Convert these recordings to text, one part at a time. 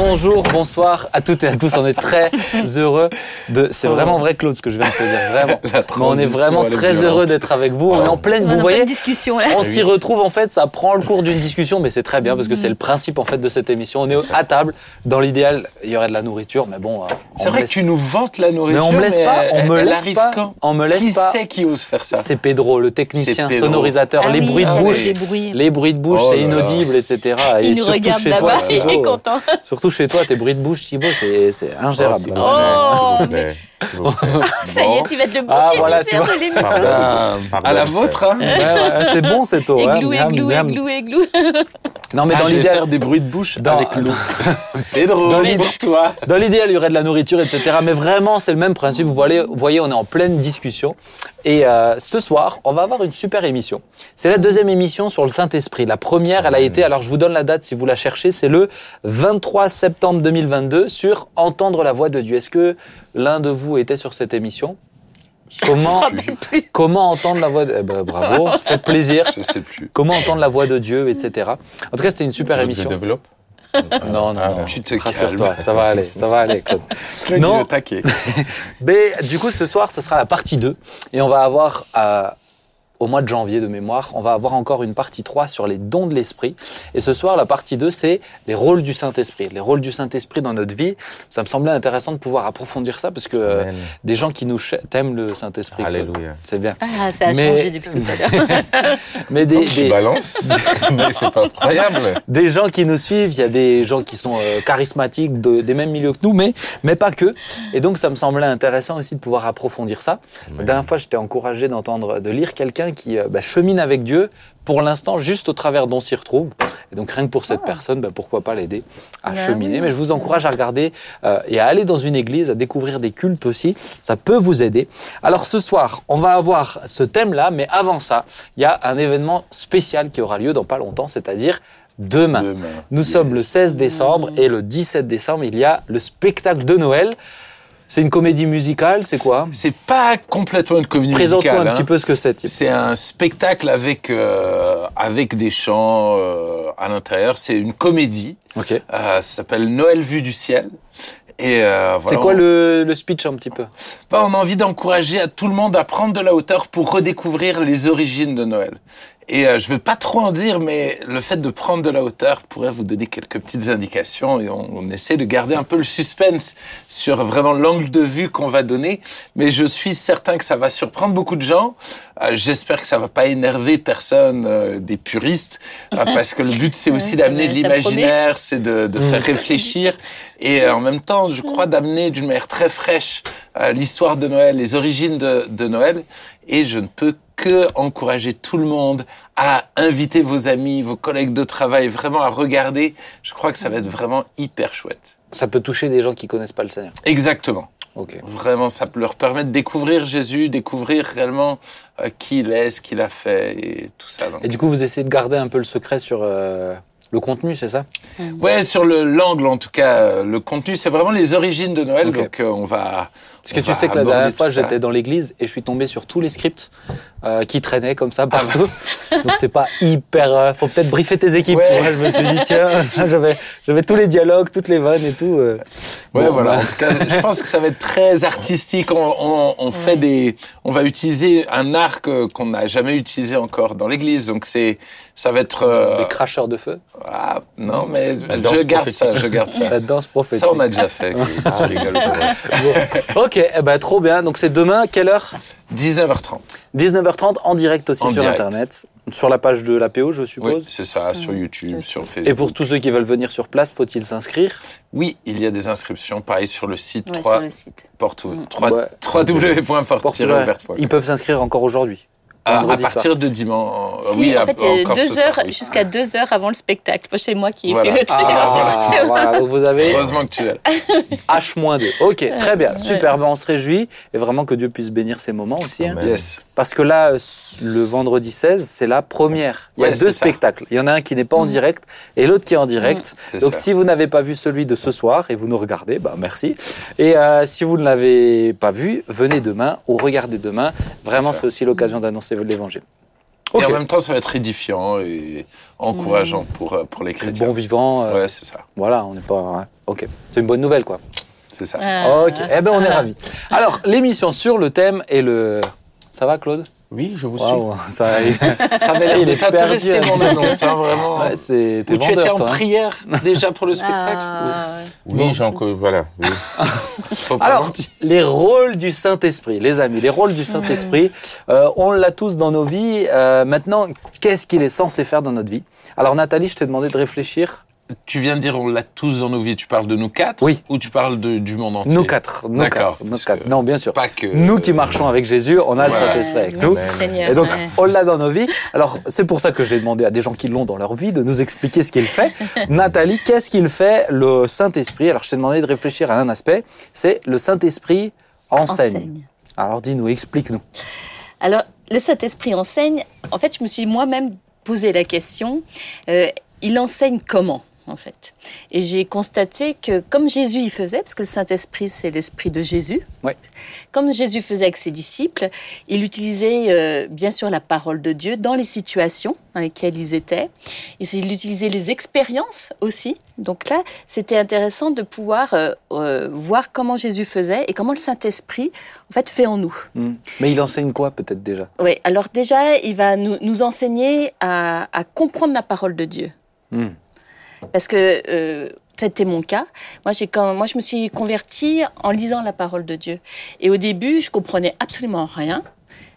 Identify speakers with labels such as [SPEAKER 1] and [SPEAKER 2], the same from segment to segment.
[SPEAKER 1] Bonjour, bonsoir à toutes et à tous. On est très heureux de. C'est vraiment vrai, Claude, ce que je viens de te dire. Vraiment. Mais on est vraiment très
[SPEAKER 2] violente.
[SPEAKER 1] heureux d'être avec vous. On est en pleine.
[SPEAKER 3] On
[SPEAKER 1] Vous
[SPEAKER 3] en
[SPEAKER 1] voyez,
[SPEAKER 3] pleine discussion là.
[SPEAKER 1] on s'y retrouve en fait. Ça prend le cours d'une discussion, mais c'est très bien parce que c'est le principe en fait de cette émission. On est à table. Dans l'idéal, il y aurait de la nourriture, mais bon. euh, on
[SPEAKER 2] C'est vrai que tu nous vantes la
[SPEAKER 1] Mais
[SPEAKER 2] nourriture.
[SPEAKER 1] on me laisse pas. On me laisse
[SPEAKER 2] arrive
[SPEAKER 1] pas.
[SPEAKER 2] quand
[SPEAKER 1] On me laisse
[SPEAKER 2] Qui
[SPEAKER 1] pas.
[SPEAKER 2] c'est qui ose faire ça
[SPEAKER 1] C'est Pedro, le technicien sonorisateur.
[SPEAKER 3] Ah
[SPEAKER 1] les
[SPEAKER 3] oui,
[SPEAKER 1] bruits de
[SPEAKER 2] ah
[SPEAKER 1] bouche.
[SPEAKER 2] oui.
[SPEAKER 3] Les bruits.
[SPEAKER 1] Les bruits de bouche,
[SPEAKER 2] Oh
[SPEAKER 1] c'est inaudible, etc. Et
[SPEAKER 3] Il nous regarde
[SPEAKER 1] chez toi,
[SPEAKER 3] là-bas, il est content.
[SPEAKER 1] Surtout chez toi, tes bruits de bouche, Thibaut, c'est ingérable.
[SPEAKER 3] Oh,
[SPEAKER 4] vous plaît.
[SPEAKER 3] Ça y est, tu vas être le bouc
[SPEAKER 1] Ah, voilà, tu vois.
[SPEAKER 3] de l'émission.
[SPEAKER 4] Pardon.
[SPEAKER 2] Ah,
[SPEAKER 4] Pardon.
[SPEAKER 2] à la vôtre, hein
[SPEAKER 1] Ouais, ouais, c'est bon cette eau. hein.
[SPEAKER 3] Églou,
[SPEAKER 1] Miam,
[SPEAKER 3] églou,
[SPEAKER 1] miam.
[SPEAKER 3] églou, églou.
[SPEAKER 1] Non, mais
[SPEAKER 2] Ah,
[SPEAKER 1] dans
[SPEAKER 2] je vais
[SPEAKER 1] l'idéal,
[SPEAKER 2] faire des bruits de bouche
[SPEAKER 1] Dans-
[SPEAKER 2] avec l'eau. Pedro,
[SPEAKER 1] Dans
[SPEAKER 2] pour toi.
[SPEAKER 1] dans l'idéal, il y aurait de la nourriture, etc. Mais vraiment, c'est le même principe. Vous voyez, vous voyez, on est en pleine discussion. Et euh, ce soir, on va avoir une super émission. C'est la deuxième émission sur le Saint-Esprit. La première, elle a été, alors je vous donne la date si vous la cherchez, c'est le 23 septembre 2022 sur Entendre la voix de Dieu. Est-ce que l'un de vous était sur cette émission Comment, comment entendre la voix de... Eh ben, bravo, ça fait plaisir.
[SPEAKER 2] Je sais plus.
[SPEAKER 1] Comment entendre la voix de Dieu, etc. En tout cas, c'était une super
[SPEAKER 4] Tu
[SPEAKER 1] émission.
[SPEAKER 4] Je développe
[SPEAKER 1] Non, non,
[SPEAKER 4] Ah,
[SPEAKER 1] non.
[SPEAKER 2] Tu te
[SPEAKER 1] Rassure-toi, ça va aller, ça va aller, Claude.
[SPEAKER 2] Claude,
[SPEAKER 1] Non.
[SPEAKER 2] taquet.
[SPEAKER 1] Mais du coup, ce soir, ce sera la partie 2. Et on va avoir, euh, au mois de janvier de mémoire, on va avoir encore une partie 3 sur les dons de l'esprit. Et ce soir, la partie 2, c'est les rôles du Saint-Esprit. Les rôles du Saint-Esprit dans notre vie. Ça me semblait intéressant de pouvoir approfondir ça parce que euh, des gens qui nous t'aiment le Saint-Esprit.
[SPEAKER 4] Alléluia.
[SPEAKER 1] C'est bien.
[SPEAKER 3] Ah, ça a
[SPEAKER 1] Mais-
[SPEAKER 3] changé depuis tout à l'heure.
[SPEAKER 1] Mais des,
[SPEAKER 4] mais c'est pas incroyable.
[SPEAKER 1] des gens qui nous suivent, il y a des gens qui sont euh, charismatiques, de- des mêmes milieux que nous, mais, mais pas que. Et donc, ça me semblait intéressant aussi de pouvoir approfondir ça. La dernière fois, j'étais encouragé d'entendre, de lire quelqu'un qui euh, bah, chemine avec Dieu, pour l'instant, juste au travers d'on s'y retrouve. Et donc, rien que pour cette personne, bah, pourquoi pas l'aider à
[SPEAKER 3] Bah
[SPEAKER 1] cheminer.
[SPEAKER 3] oui.
[SPEAKER 1] Mais je vous encourage à regarder euh, et à aller dans une église, à découvrir des cultes aussi. Ça peut vous aider. Alors, ce soir, on va avoir ce thème-là, mais avant ça, il y a un événement spécial qui aura lieu dans pas longtemps, c'est-à-dire demain.
[SPEAKER 2] Demain.
[SPEAKER 1] Nous sommes le 16 décembre et le 17 décembre, il y a le spectacle de Noël. C'est une comédie musicale, c'est quoi
[SPEAKER 2] C'est pas complètement une comédie
[SPEAKER 1] Présente-moi
[SPEAKER 2] musicale.
[SPEAKER 1] un petit
[SPEAKER 2] hein.
[SPEAKER 1] peu ce que c'est.
[SPEAKER 2] C'est un spectacle avec, euh, avec des chants euh, à l'intérieur. C'est une comédie.
[SPEAKER 1] Ok.
[SPEAKER 2] Euh, ça s'appelle Noël vu du ciel. Et euh,
[SPEAKER 1] C'est
[SPEAKER 2] voilà,
[SPEAKER 1] quoi
[SPEAKER 2] on-
[SPEAKER 1] le, le speech un petit peu
[SPEAKER 2] Bah, on a envie d'encourager à tout le monde à prendre de la hauteur pour redécouvrir les origines de Noël. Et euh, je veux pas trop en dire, mais le fait de prendre de la hauteur pourrait vous donner quelques petites indications et on, on essaie de garder un peu le suspense sur vraiment l'angle de vue qu'on va donner. Mais je suis certain que ça va surprendre beaucoup de gens. Euh, J'espère que ça va pas énerver personne, euh, des puristes, euh, parce que le but c'est aussi d'amener de l'imaginaire, c'est de, de faire réfléchir et euh, en même temps, je crois d'amener d'une manière très fraîche euh, l'histoire de Noël, les origines de, de Noël. Et je ne peux que encourager tout le monde à inviter vos amis, vos collègues de travail, vraiment à regarder. Je crois que ça va être vraiment hyper chouette.
[SPEAKER 1] Ça peut toucher des gens qui connaissent pas le Seigneur.
[SPEAKER 2] Exactement.
[SPEAKER 1] Ok.
[SPEAKER 2] Vraiment, ça peut leur permettre de découvrir Jésus, découvrir réellement euh, qui il est, ce qu'il a fait et tout ça. Donc,
[SPEAKER 1] Et du coup, vous essayez de garder un peu le secret sur euh, le contenu, c'est ça?
[SPEAKER 2] Ouais, sur le l'angle en tout cas, euh, le contenu, c'est vraiment les origines de Noël. Donc euh, on va.
[SPEAKER 1] Parce que tu sais que la dernière fois, j'étais dans l'église et je suis tombé sur tous les scripts euh, qui traînaient comme ça partout. Donc c'est pas hyper. euh, faut peut-être briefer tes équipes.
[SPEAKER 2] Ouais.
[SPEAKER 1] vois. Je me suis dit tiens, j'avais j'avais tous les dialogues, toutes les vannes et tout. euh.
[SPEAKER 2] Ouais,
[SPEAKER 1] Bon,
[SPEAKER 2] voilà.
[SPEAKER 1] bah.
[SPEAKER 2] En tout cas, je pense que ça va être très artistique. On, on, on fait des, on va utiliser un arc qu'on n'a jamais utilisé encore dans l'église. Donc c'est, ça va être. euh,
[SPEAKER 1] Des cracheurs de feu,
[SPEAKER 2] ah, non, mais je garde ça, je garde ça.
[SPEAKER 1] la danse prophétique.
[SPEAKER 2] Ça, on a déjà fait.
[SPEAKER 4] Ah, je rigole.
[SPEAKER 1] Bon. Ok, eh ben, trop bien. Donc c'est demain, quelle heure?
[SPEAKER 2] 19h30.
[SPEAKER 1] 19h30 en direct aussi
[SPEAKER 2] En
[SPEAKER 1] sur
[SPEAKER 2] direct.
[SPEAKER 1] Internet, sur la page de l'APO, je
[SPEAKER 2] Oui,
[SPEAKER 1] suppose.
[SPEAKER 2] c'est ça, sur YouTube, sur Facebook.
[SPEAKER 1] et pour tous ceux qui veulent venir sur place, faut-il s'inscrire?
[SPEAKER 2] Oui, il y a des inscriptions, pareil sur le site
[SPEAKER 3] Ouais,
[SPEAKER 2] 3,
[SPEAKER 3] sur le site.
[SPEAKER 2] porto,
[SPEAKER 3] Mm.
[SPEAKER 2] 3,
[SPEAKER 1] Ouais.
[SPEAKER 2] www.porte-ouvert.com.
[SPEAKER 1] Ils peuvent s'inscrire encore aujourd'hui.
[SPEAKER 2] À, à
[SPEAKER 1] vendredi soir.
[SPEAKER 2] partir de dimanche.
[SPEAKER 3] Si,
[SPEAKER 2] oui,
[SPEAKER 3] en
[SPEAKER 2] à-
[SPEAKER 3] fait, euh, deux heures,
[SPEAKER 2] oui.
[SPEAKER 3] jusqu'à deux heures avant le spectacle. C'est moi qui ai
[SPEAKER 2] Voilà.
[SPEAKER 3] fait le truc.
[SPEAKER 1] Ah, voilà, donc vous avez
[SPEAKER 2] Heureusement que tu es là.
[SPEAKER 1] H-2. Ok, très bien,
[SPEAKER 3] Ouais.
[SPEAKER 1] super. Ben, on se réjouit et vraiment que Dieu puisse bénir ces moments aussi. hein.
[SPEAKER 2] Yes.
[SPEAKER 1] Parce que là, euh, le vendredi 16, c'est la première. Il y a
[SPEAKER 2] Ouais,
[SPEAKER 1] deux
[SPEAKER 2] ça.
[SPEAKER 1] spectacles. Il y en a un qui n'est pas en direct et l'autre qui est en direct.
[SPEAKER 2] C'est
[SPEAKER 1] Donc
[SPEAKER 2] ça.
[SPEAKER 1] si vous n'avez pas vu celui de ce soir et vous nous regardez, bah merci. Et euh, si vous ne l'avez pas vu, venez demain ou regardez demain. Vraiment,
[SPEAKER 2] c'est
[SPEAKER 1] aussi l'occasion d'annoncer l'évangile.
[SPEAKER 2] Et
[SPEAKER 1] Ok.
[SPEAKER 2] en même temps, ça va être édifiant et encourageant
[SPEAKER 3] Mm.
[SPEAKER 2] pour, euh, pour les chrétiens.
[SPEAKER 1] Bon vivant. euh,
[SPEAKER 2] Ouais, c'est ça.
[SPEAKER 1] Voilà, on n'est pas. ouais. Ok, c'est une bonne nouvelle, quoi.
[SPEAKER 2] C'est ça.
[SPEAKER 1] Ok, eh ben on est ravis. Alors, l'émission sur le thème et le. Ça va, Claude?
[SPEAKER 4] Oui, je vous
[SPEAKER 1] Waouh, ça.
[SPEAKER 2] Ça avait l'air
[SPEAKER 1] Il
[SPEAKER 2] de
[SPEAKER 1] est perdu,
[SPEAKER 2] t'intéresser, mon annonce, hein, vraiment.
[SPEAKER 1] Ouais, c'est. t'es
[SPEAKER 2] Ou tu étais
[SPEAKER 1] vendeur,
[SPEAKER 2] en
[SPEAKER 1] toi, hein.
[SPEAKER 2] prière déjà pour le spectacle
[SPEAKER 3] Ah, ouais.
[SPEAKER 4] suis. Oui, voilà. oui.
[SPEAKER 2] Faut pas
[SPEAKER 1] Alors, les rôles du Saint-Esprit, les amis, les rôles du Saint-Esprit, euh, on l'a tous dans nos vies. Euh, maintenant, qu'est-ce qu'il est censé faire dans notre vie? Alors, Nathalie, je t'ai demandé de réfléchir.
[SPEAKER 2] Tu viens de dire on l'a tous dans nos vies. Tu parles de nous quatre
[SPEAKER 1] Oui.
[SPEAKER 2] Ou tu parles de- du monde entier
[SPEAKER 1] Nous quatre, nous
[SPEAKER 2] D'accord,
[SPEAKER 1] quatre, nous quatre. Non, bien sûr.
[SPEAKER 2] Pas que.
[SPEAKER 1] Nous qui marchons avec Jésus, on a le. Saint-Esprit avec nous.
[SPEAKER 3] Seigneur,
[SPEAKER 1] Et donc,
[SPEAKER 3] ouais.
[SPEAKER 1] on l'a dans nos vies. Alors, c'est pour ça que je l'ai demandé à des gens qui l'ont dans leur vie de nous expliquer ce qu'il fait. Nathalie, qu'est-ce qu'il fait, le Saint-Esprit? Alors, je t'ai demandé de réfléchir à un aspect. C'est le Saint-Esprit enseigne.
[SPEAKER 3] Enseigne.
[SPEAKER 1] Alors, dis-nous, explique-nous.
[SPEAKER 3] Alors, le Saint-Esprit enseigne. En fait, je me suis moi-même posé la question euh, il enseigne comment? En fait. Et j'ai constaté que comme Jésus y faisait, parce que le Saint-Esprit c'est l'esprit de Jésus,
[SPEAKER 1] Ouais.
[SPEAKER 3] comme Jésus faisait avec ses disciples, il utilisait euh, bien sûr la parole de Dieu dans les situations dans lesquelles ils étaient. Il utilisait les expériences aussi. Donc là, c'était intéressant de pouvoir euh, euh, voir comment Jésus faisait et comment le Saint-Esprit en fait fait en nous.
[SPEAKER 1] Hmm. Mais il enseigne quoi, peut-être déjà?
[SPEAKER 3] Oui, alors déjà, il va nous, nous enseigner à, à comprendre la parole de Dieu.
[SPEAKER 1] Hmm.
[SPEAKER 3] Parce que euh, c'était mon cas. Moi, j'ai quand, moi, je me suis convertie en lisant la parole de Dieu. Et au début, je comprenais absolument rien.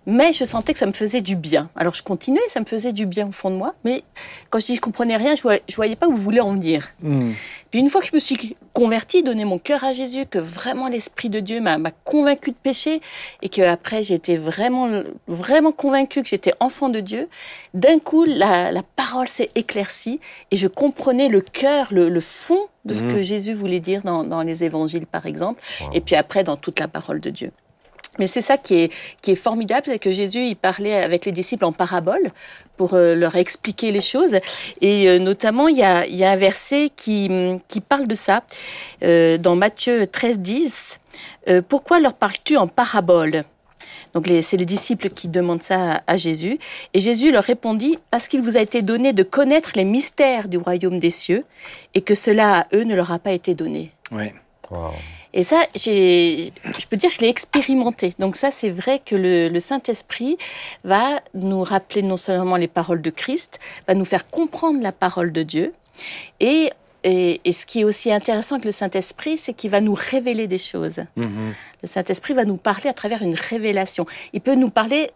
[SPEAKER 3] Mais je sentais que ça me faisait du bien. Alors je continuais, ça me faisait du bien au fond de moi. Mais quand je dis je comprenais rien, je voyais, je voyais pas où vous voulez en venir.
[SPEAKER 1] Hmm.
[SPEAKER 3] Puis une fois que je me suis convertie, donné mon cœur à Jésus, que vraiment l'Esprit de Dieu m'a convaincue de pécher, et que après j'étais vraiment, vraiment convaincue que j'étais enfant de Dieu, d'un coup la, la parole s'est éclaircie et je comprenais le cœur, le, le fond de ce
[SPEAKER 1] Mhm.
[SPEAKER 3] que Jésus voulait dire dans, dans les évangiles par exemple,
[SPEAKER 4] Wow.
[SPEAKER 3] et puis après dans toute la parole de Dieu. Mais c'est ça qui est, qui est formidable, c'est que Jésus, il parlait avec les disciples en parabole pour euh, leur expliquer les choses. Et euh, notamment, il y a, il y a un verset qui, qui parle de ça euh, dans Matthieu 13, 10. Euh, pourquoi leur parles-tu en parabole? Donc c'est les disciples qui demandent ça à, à Jésus. Et Jésus leur répondit, parce qu'il vous a été donné de connaître les mystères du royaume des cieux, et que cela à eux ne leur a pas été donné.
[SPEAKER 1] Ouais.
[SPEAKER 4] Wow.
[SPEAKER 3] Et ça, je peux dire que je l'ai expérimenté. Donc ça, c'est vrai que le, le Saint-Esprit va nous rappeler non seulement les paroles de Christ, va nous faire comprendre la parole de Dieu. Et, et, et ce qui est aussi intéressant avec le Saint-Esprit, c'est qu'il va nous révéler des choses.
[SPEAKER 1] Mhm.
[SPEAKER 3] Le Saint-Esprit va nous parler à travers une révélation. Il peut nous parler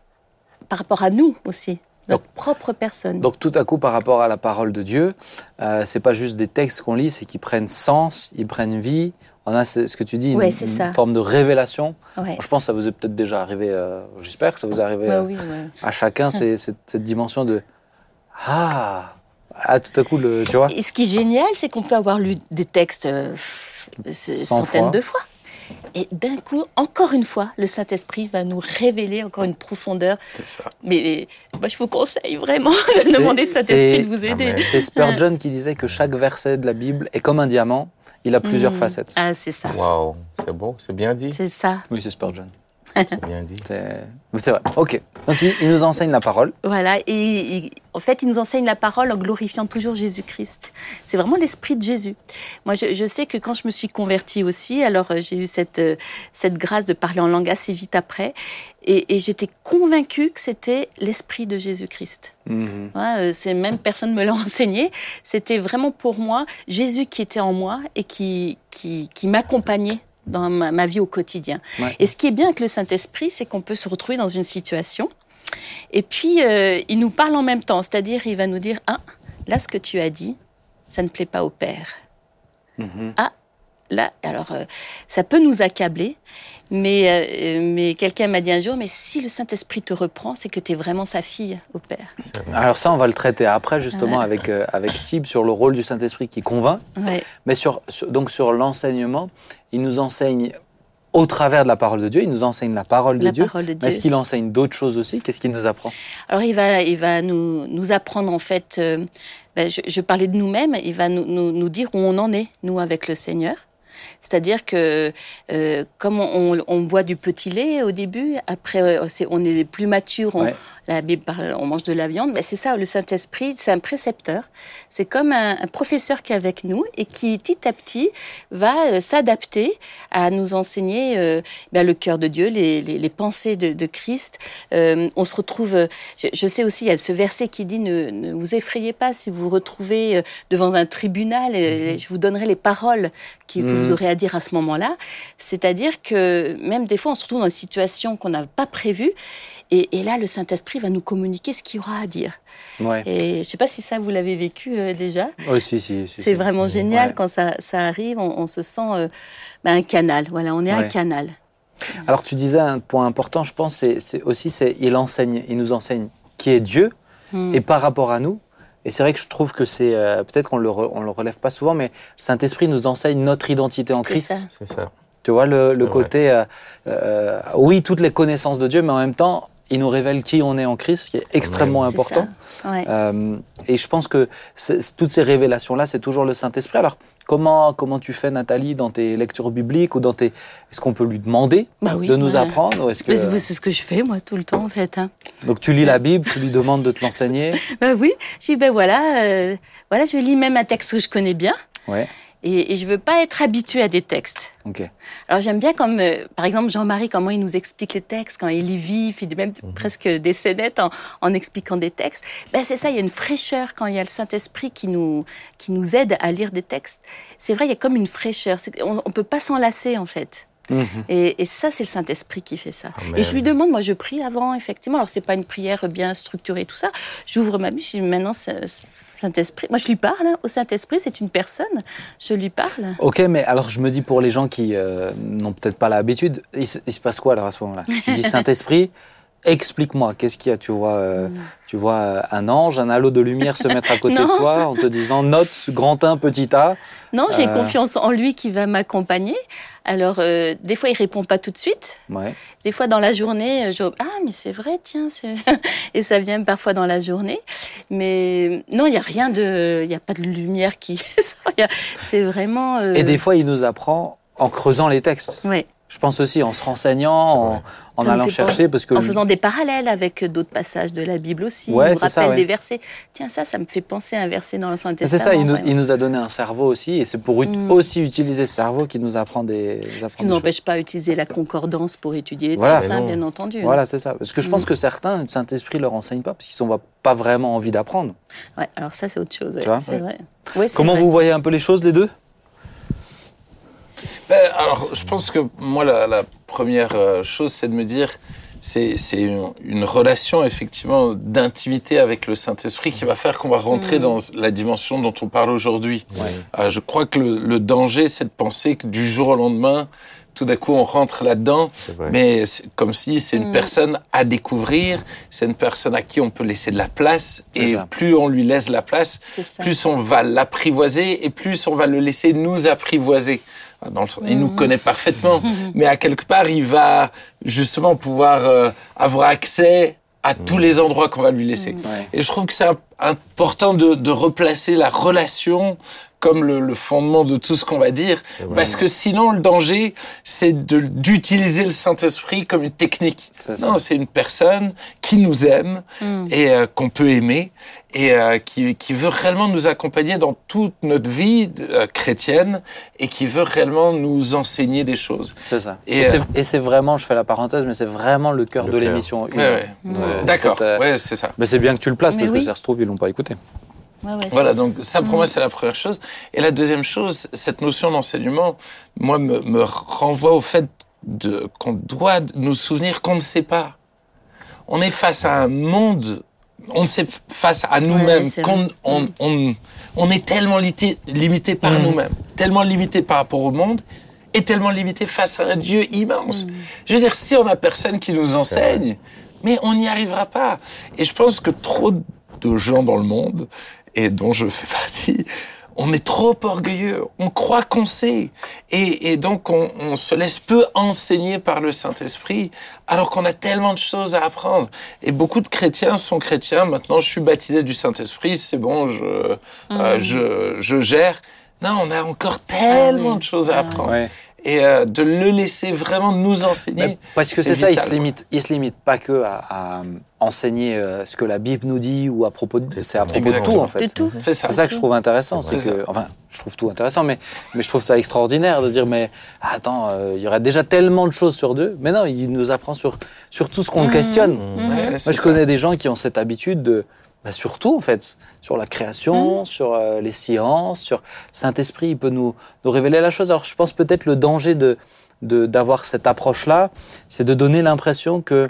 [SPEAKER 3] par rapport à nous aussi, notre propre personne.
[SPEAKER 1] Donc tout à coup, par rapport à la parole de Dieu, euh, c'est pas juste des textes qu'on lit, c'est qu'ils prennent sens, ils prennent vie. On a ce ce que tu dis, une,
[SPEAKER 3] Ouais,
[SPEAKER 1] forme de révélation.
[SPEAKER 3] ouais.
[SPEAKER 1] Je pense que ça vous est peut-être déjà arrivé. euh, J'espère que ça vous est arrivé
[SPEAKER 3] Ouais,
[SPEAKER 1] euh,
[SPEAKER 3] oui,
[SPEAKER 1] à chacun, c'est cette, cette dimension de ah, ah, tout à coup, le, tu vois.
[SPEAKER 3] Et ce qui est génial, c'est qu'on peut avoir lu des textes euh, centaines
[SPEAKER 1] fois.
[SPEAKER 3] de fois. Et d'un coup, encore une fois, le Saint-Esprit va nous révéler encore une profondeur.
[SPEAKER 2] C'est ça.
[SPEAKER 3] Mais moi, je vous conseille vraiment de demander au Saint-Esprit de vous aider.
[SPEAKER 1] C'est Spurgeon qui disait que chaque verset de la Bible est comme un diamant, il a plusieurs
[SPEAKER 3] Mm.
[SPEAKER 1] facettes.
[SPEAKER 3] Ah, c'est ça.
[SPEAKER 4] Wow. C'est beau, c'est bien dit.
[SPEAKER 3] C'est ça.
[SPEAKER 1] Oui, c'est Spurgeon.
[SPEAKER 4] C'est bien dit.
[SPEAKER 1] C'est vrai. Ok. Donc il, il nous enseigne la parole.
[SPEAKER 3] Voilà, et il- en fait, il nous enseigne la parole en glorifiant toujours Jésus-Christ. C'est vraiment l'esprit de Jésus. Moi, je, je sais que quand je me suis convertie aussi, alors euh, j'ai eu cette, euh, cette grâce de parler en langue assez vite après, et, et j'étais convaincue que c'était l'esprit de Jésus-Christ.
[SPEAKER 1] Mhm.
[SPEAKER 3] Ouais, euh, c'est même personne me l'a enseigné. C'était vraiment pour moi Jésus qui était en moi et qui, qui, qui m'accompagnait dans ma, ma vie au quotidien.
[SPEAKER 1] Ouais.
[SPEAKER 3] Et ce qui est bien avec le Saint-Esprit, c'est qu'on peut se retrouver dans une situation et puis euh, il nous parle en même temps. C'est-à-dire, il va nous dire Ah, là, ce que tu as dit, ça ne plaît pas au Père.
[SPEAKER 1] Mhm.
[SPEAKER 3] Là, alors, euh, ça peut nous accabler. Mais, euh, mais quelqu'un m'a dit un jour, mais si le Saint-Esprit te reprend, c'est que tu es vraiment sa fille au Père.
[SPEAKER 1] Alors ça, on va le traiter après justement
[SPEAKER 3] Ouais.
[SPEAKER 1] avec euh, avec Tib sur le rôle du Saint-Esprit qui convainc.
[SPEAKER 3] Ouais.
[SPEAKER 1] Mais sur, sur- donc sur l'enseignement, il nous enseigne au travers de la parole de Dieu, il nous enseigne la parole de
[SPEAKER 3] La
[SPEAKER 1] Dieu.
[SPEAKER 3] parole de
[SPEAKER 1] Mais
[SPEAKER 3] Dieu.
[SPEAKER 1] est-ce qu'il enseigne d'autres choses aussi? Qu'est-ce qu'il nous apprend?
[SPEAKER 3] Alors il va, il va nous, nous apprendre en fait, euh, ben, je, je parlais de nous-mêmes, il va nous, nous, nous dire où on en est, nous, avec le Seigneur. C'est-à-dire que euh, comme on, boit du petit lait au début, après euh, on est plus mature. La Bible parle, on mange de la viande. Mais c'est ça, le Saint-Esprit, c'est un précepteur. C'est comme un, professeur qui est avec nous et qui, petit à petit, va euh, s'adapter à nous enseigner euh, ben, le cœur de Dieu, les, les, pensées de, de Christ. Euh, on se retrouve, je, sais aussi, il y a ce verset qui dit ne, ne vous effrayez pas si vous vous retrouvez devant un tribunal, mhm. je vous donnerai les paroles que vous mhm. aurez à dire à ce moment-là. C'est-à-dire que même des fois, on se retrouve dans une situation qu'on n'a pas prévue. Et, là, le Saint-Esprit va nous communiquer ce qu'il y aura à dire. Ouais. Et je ne sais pas si ça, vous l'avez vécu euh, déjà.
[SPEAKER 1] Oui, si, si.
[SPEAKER 3] c'est vraiment génial quand ça, ça arrive. On, se sent euh, ben, un canal. Voilà, on est un canal.
[SPEAKER 1] Alors, tu disais un point important, je pense, c'est aussi, c'est il enseigne, il nous enseigne qui est Dieu hmm. et par rapport à nous. Et c'est vrai que je trouve que c'est euh, peut-être qu'on le, on le relève pas souvent, mais le Saint-Esprit nous enseigne notre identité en Christ.
[SPEAKER 4] C'est ça.
[SPEAKER 1] Tu vois le, le côté, oui, toutes les connaissances de Dieu, mais en même temps, il nous révèle qui on est en Christ, ce qui est extrêmement important. Euh, et je pense que toutes ces révélations-là, c'est toujours le Saint-Esprit. Alors, comment, comment tu fais, Nathalie, dans tes lectures bibliques ou dans tes... Est-ce qu'on peut lui demander
[SPEAKER 3] bah
[SPEAKER 1] de nous apprendre
[SPEAKER 3] est-ce que... C'est ce que je fais, moi, tout le temps, en fait. Hein.
[SPEAKER 1] Donc, tu lis la Bible, tu lui demandes de te l'enseigner
[SPEAKER 3] bah Oui, je dis, ben voilà, euh, voilà, je lis même un texte que je connais bien. Ouais. Et, je veux pas être habituée à des textes. Alors j'aime bien comme, euh, par exemple, Jean-Marie, comment il nous explique les textes, quand il est vif, il est même mhm. presque des scénettes en, expliquant des textes. Ben, c'est ça, il y a une fraîcheur quand il y a le Saint-Esprit qui nous, qui nous aide à lire des textes. C'est vrai, il y a comme une fraîcheur. On ne peut pas s'en lasser, en fait. Mhm. Et, ça, c'est le Saint-Esprit qui fait ça. Et je lui demande, moi, je prie avant, effectivement. Alors, c'est pas une prière bien structurée, tout ça. J'ouvre ma bouche, je dis, maintenant, Saint-Esprit. Moi, je lui parle hein, au Saint-Esprit, c'est une personne. Je lui parle.
[SPEAKER 1] Ok, mais alors je me dis pour les gens qui euh, n'ont peut-être pas l'habitude, il, se passe quoi alors à ce moment-là? Tu dis Saint-Esprit, explique-moi, qu'est-ce qu'il y a? Tu vois, euh, mm. tu vois euh, un ange, un halo de lumière se mettre à côté de toi en te disant note grand 1, petit a.
[SPEAKER 3] Non, j'ai confiance en lui qui va m'accompagner. Alors, euh, des fois, il répond pas tout de suite. Des fois, dans la journée, je ah mais c'est vrai, tiens, et ça vient parfois dans la journée. Mais non, il y a rien de, il y a pas de lumière qui C'est vraiment.
[SPEAKER 1] Et des fois, il nous apprend en creusant les textes.
[SPEAKER 3] Ouais.
[SPEAKER 1] Je pense aussi en se renseignant, en, allant chercher, parce que
[SPEAKER 3] en faisant des parallèles avec d'autres passages de la Bible aussi. Ouais, il nous rappelle des versets. Tiens, ça, ça me fait penser à un verset dans le Saint Testament.
[SPEAKER 1] C'est ça. Il nous, a donné un cerveau aussi, et c'est pour mm. aussi utiliser ce cerveau qu'il nous apprend des.
[SPEAKER 3] Ce qui n'empêche pas d'utiliser la concordance pour étudier voilà. ça, bien entendu.
[SPEAKER 1] Voilà, c'est ça. Parce que je pense mm. que certains, le Saint Esprit leur enseigne pas, parce qu'ils n'ont pas vraiment envie d'apprendre.
[SPEAKER 3] Ouais. Alors ça, c'est autre chose.
[SPEAKER 1] c'est vrai. Comment vous voyez un peu les choses, les deux?
[SPEAKER 2] Ben, alors, je pense que moi, la, première euh, chose, c'est de me dire, c'est une, relation effectivement d'intimité avec le Saint-Esprit qui va faire qu'on va rentrer mm. dans la dimension dont on parle aujourd'hui. Euh, je crois que le, danger, c'est de penser que du jour au lendemain, tout d'un coup, on rentre là-dedans, mais comme si c'est une mm. personne à découvrir, c'est une personne à qui on peut laisser de la place, et plus on lui laisse la place, plus on va l'apprivoiser, et plus on va le laisser nous apprivoiser. Il nous mhm. connaît parfaitement, mais à quelque part, il va justement pouvoir euh, avoir accès à tous les endroits qu'on va lui laisser. Mhm. Et je trouve que c'est important de, replacer la relation comme le, fondement de tout ce qu'on va dire, parce que sinon le danger, c'est d'utiliser le Saint-Esprit comme une technique. Non, c'est une personne qui nous aime mm. et euh, qu'on peut aimer et euh, qui, qui, veut réellement nous accompagner dans toute notre vie euh, chrétienne et qui veut réellement nous enseigner des choses.
[SPEAKER 1] C'est ça. Et, c'est vraiment, je fais la parenthèse, mais c'est vraiment le cœur de l'émission.
[SPEAKER 2] D'accord, ouais, c'est ça.
[SPEAKER 1] Mais c'est bien que tu le places parce que ça se trouve, ils l'ont pas écouté
[SPEAKER 2] voilà, donc ça pour moi c'est la première chose. Et la deuxième chose, cette notion d'enseignement, moi me, renvoie au fait qu'on doit nous souvenir qu'on ne sait pas. On est face à un monde, on sait face à nous-mêmes, qu'on on, on, est tellement limité, par mm. nous-mêmes, tellement limité par rapport au monde et tellement limité face à un Dieu immense. Mm. Je veux dire, si on a personne qui nous enseigne, mais on n'y arrivera pas. Et je pense que trop de gens dans le monde et dont je fais partie, on est trop orgueilleux, on croit qu'on sait, et, donc on, se laisse peu enseigner par le Saint-Esprit, alors qu'on a tellement de choses à apprendre. Et beaucoup de chrétiens sont chrétiens, maintenant je suis baptisé du Saint-Esprit, c'est bon, je, euh, mmh. je, je, gère. Non, on a encore tellement
[SPEAKER 3] Ah
[SPEAKER 2] de choses à
[SPEAKER 3] Ah
[SPEAKER 2] apprendre.
[SPEAKER 1] Ouais.
[SPEAKER 2] Et euh, de le laisser vraiment nous enseigner.
[SPEAKER 1] Mais parce que c'est ça, il se limite, il se limite pas que à, à enseigner euh, ce que la Bible nous dit ou à propos de, c'est à propos de tout en fait.
[SPEAKER 3] De tout.
[SPEAKER 2] C'est ça.
[SPEAKER 1] Ça que je trouve intéressant,
[SPEAKER 2] C'est
[SPEAKER 1] c'est que, enfin, je trouve tout intéressant, mais, mais je trouve ça extraordinaire de dire, mais attends, euh, il y aurait déjà tellement de choses sur Dieu, mais non, il nous apprend sur, sur tout ce qu'on le questionne.
[SPEAKER 2] Ouais, c'est
[SPEAKER 1] Moi, je
[SPEAKER 2] ça.
[SPEAKER 1] connais des gens qui ont cette habitude de, bah, sur tout en fait, sur la création, sur euh, les sciences, sur Saint-Esprit, il peut nous, nous révéler la chose. Alors, je pense peut-être le danger de de- d'avoir cette approche-là, c'est de donner l'impression que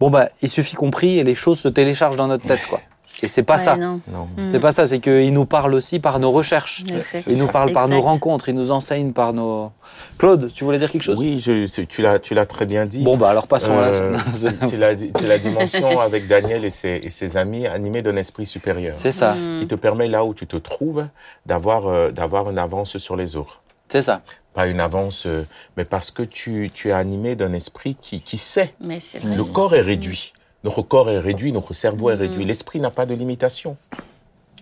[SPEAKER 1] bon bah il suffit qu'on prie et les choses se téléchargent dans notre tête quoi. Et c'est pas
[SPEAKER 3] Ouais,
[SPEAKER 1] ça.
[SPEAKER 3] non.
[SPEAKER 4] Non.
[SPEAKER 1] C'est pas ça, c'est qu'il nous parle aussi par nos recherches. Il nous
[SPEAKER 2] ça.
[SPEAKER 1] parle par nos rencontres, il nous enseigne par nos. Claude, tu voulais dire quelque chose?
[SPEAKER 4] Oui, je, tu l'as, tu l'as très bien dit.
[SPEAKER 1] Bon bah alors passons
[SPEAKER 4] Euh,
[SPEAKER 1] là.
[SPEAKER 4] c'est c'est la, c'est la dimension avec Daniel et ses, et ses amis animés d'un esprit supérieur
[SPEAKER 1] C'est ça,
[SPEAKER 3] Mm.
[SPEAKER 4] qui te permet là où tu te trouves d'avoir euh, d'avoir une avance sur les autres.
[SPEAKER 1] c'est ça.
[SPEAKER 4] Pas une avance, euh, mais parce que tu, tu es animé d'un esprit qui, qui sait.
[SPEAKER 3] Mais c'est vrai.
[SPEAKER 4] Le corps est réduit. Notre corps est réduit, notre cerveau est réduit. L'esprit n'a pas de limitation.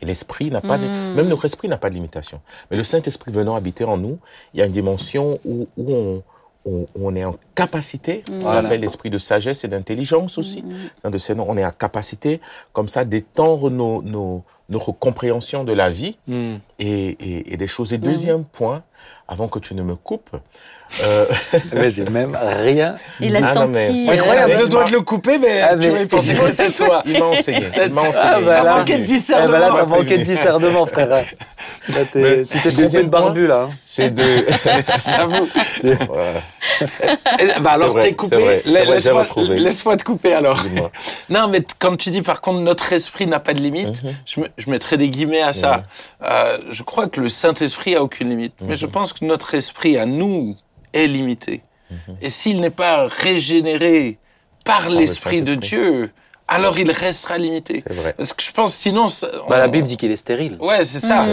[SPEAKER 4] L'esprit n'a pas de...
[SPEAKER 3] Mm.
[SPEAKER 4] Même notre esprit n'a pas de limitation. Mais le Saint-Esprit venant habiter en nous, il y a une dimension où, où on, on, on est en capacité, on
[SPEAKER 1] Voilà.
[SPEAKER 4] appelle l'esprit de sagesse et d'intelligence aussi. Dans de ces noms, on est en capacité comme ça d'étendre nos, nos, notre compréhension de la vie
[SPEAKER 1] Hmm.
[SPEAKER 4] et, et, et des choses. Et deuxième point, avant que tu ne me coupes, euh,
[SPEAKER 1] Mais j'ai même rien.
[SPEAKER 3] Il a
[SPEAKER 4] Ah, non, mais-
[SPEAKER 3] senti.
[SPEAKER 4] Je
[SPEAKER 3] euh,
[SPEAKER 2] deux
[SPEAKER 4] il
[SPEAKER 2] doigts
[SPEAKER 4] m'a-
[SPEAKER 2] de le couper, mais
[SPEAKER 1] Ah,
[SPEAKER 2] tu
[SPEAKER 1] mais-
[SPEAKER 2] m'avais pensé que c'était toi.
[SPEAKER 4] il m'a enseigné. Il m'a enseigné.
[SPEAKER 1] Ah, bah,
[SPEAKER 4] il m'a
[SPEAKER 1] là,
[SPEAKER 2] manqué de
[SPEAKER 4] prévenu.
[SPEAKER 2] discernement.
[SPEAKER 1] Ah bah là,
[SPEAKER 4] m'a
[SPEAKER 1] t'as manqué de discernement, frère. Là, t'es-
[SPEAKER 4] Mais
[SPEAKER 1] tu t'es trompé de barbu, là. hein.
[SPEAKER 4] C'est de...
[SPEAKER 2] J'avoue. Eh, Bah alors, t'es
[SPEAKER 4] c'est
[SPEAKER 2] coupé.
[SPEAKER 4] c'est
[SPEAKER 2] Laisse-moi te couper alors. Non, mais quand tu dis par contre notre esprit n'a pas de limite,
[SPEAKER 4] Mhm.
[SPEAKER 2] je, me- je mettrais des guillemets à ça. Euh, je crois que le Saint-Esprit a aucune limite, mais
[SPEAKER 4] Mhm.
[SPEAKER 2] je pense que notre esprit à nous est limité. Et s'il n'est pas régénéré par
[SPEAKER 4] le
[SPEAKER 2] l'Esprit de. Dieu, alors il restera limité.
[SPEAKER 4] C'est vrai.
[SPEAKER 2] Parce que je pense sinon... ça-
[SPEAKER 1] Bah, la Bible dit qu'il est stérile.
[SPEAKER 2] Ouais, c'est ça.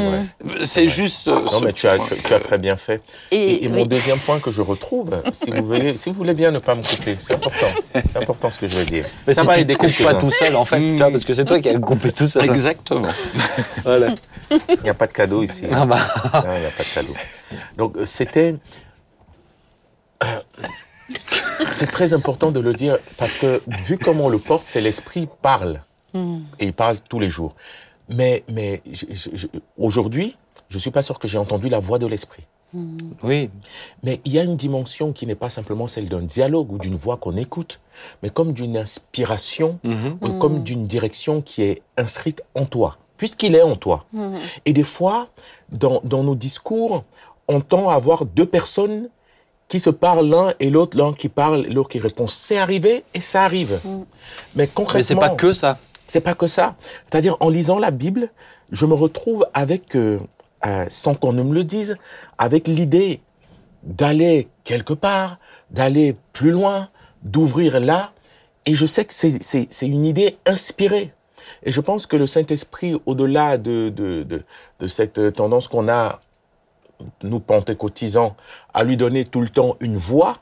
[SPEAKER 2] C'est juste... euh,
[SPEAKER 4] Non, mais tu as,
[SPEAKER 2] point.
[SPEAKER 4] tu, tu as très bien fait. Et,
[SPEAKER 3] Et,
[SPEAKER 4] et
[SPEAKER 3] oui.
[SPEAKER 4] mon deuxième point que je retrouve, si vous voulez, si vous voulez bien ne pas me couper, c'est important. C'est important ce que je vais dire.
[SPEAKER 1] Mais
[SPEAKER 4] Ça
[SPEAKER 1] si
[SPEAKER 4] va
[SPEAKER 1] tu te coupes pas tout seul, en fait, tu vois, parce que c'est toi qui as coupé tout seul.
[SPEAKER 2] Exactement.
[SPEAKER 1] Voilà.
[SPEAKER 4] Il n'y a pas de cadeau ici.
[SPEAKER 1] Ah bah.
[SPEAKER 4] Non, il n'y a pas de cadeau. Donc, euh, c'était. Euh, c'est très important de le dire parce que, vu comment on le porte, c'est l'esprit parle. Et il parle tous les jours. Mais, mais aujourd'hui, je ne suis pas sûr que j'ai entendu la voix de l'esprit.
[SPEAKER 1] Oui.
[SPEAKER 4] Mais il y a une dimension qui n'est pas simplement celle d'un dialogue ou d'une voix qu'on écoute, mais comme d'une inspiration,
[SPEAKER 1] Mhm.
[SPEAKER 4] ou comme d'une direction qui est inscrite en toi, puisqu'il est en toi. Et des fois, dans, dans nos discours, on tend à avoir deux personnes qui se parlent l'un et l'autre, l'un qui parle, l'autre qui répond. C'est arrivé et ça arrive. Mais concrètement,
[SPEAKER 1] Mais c'est pas que ça.
[SPEAKER 4] c'est pas que ça. C'est-à-dire, en lisant la Bible, je me retrouve avec, euh, euh, sans qu'on ne me le dise, avec l'idée d'aller quelque part, d'aller plus loin, d'ouvrir là. Et je sais que c'est- une idée inspirée. Et je pense que le Saint-Esprit, au-delà de, de, de, de cette tendance qu'on a, nous pentecôtisants, à lui donner tout le temps une voix,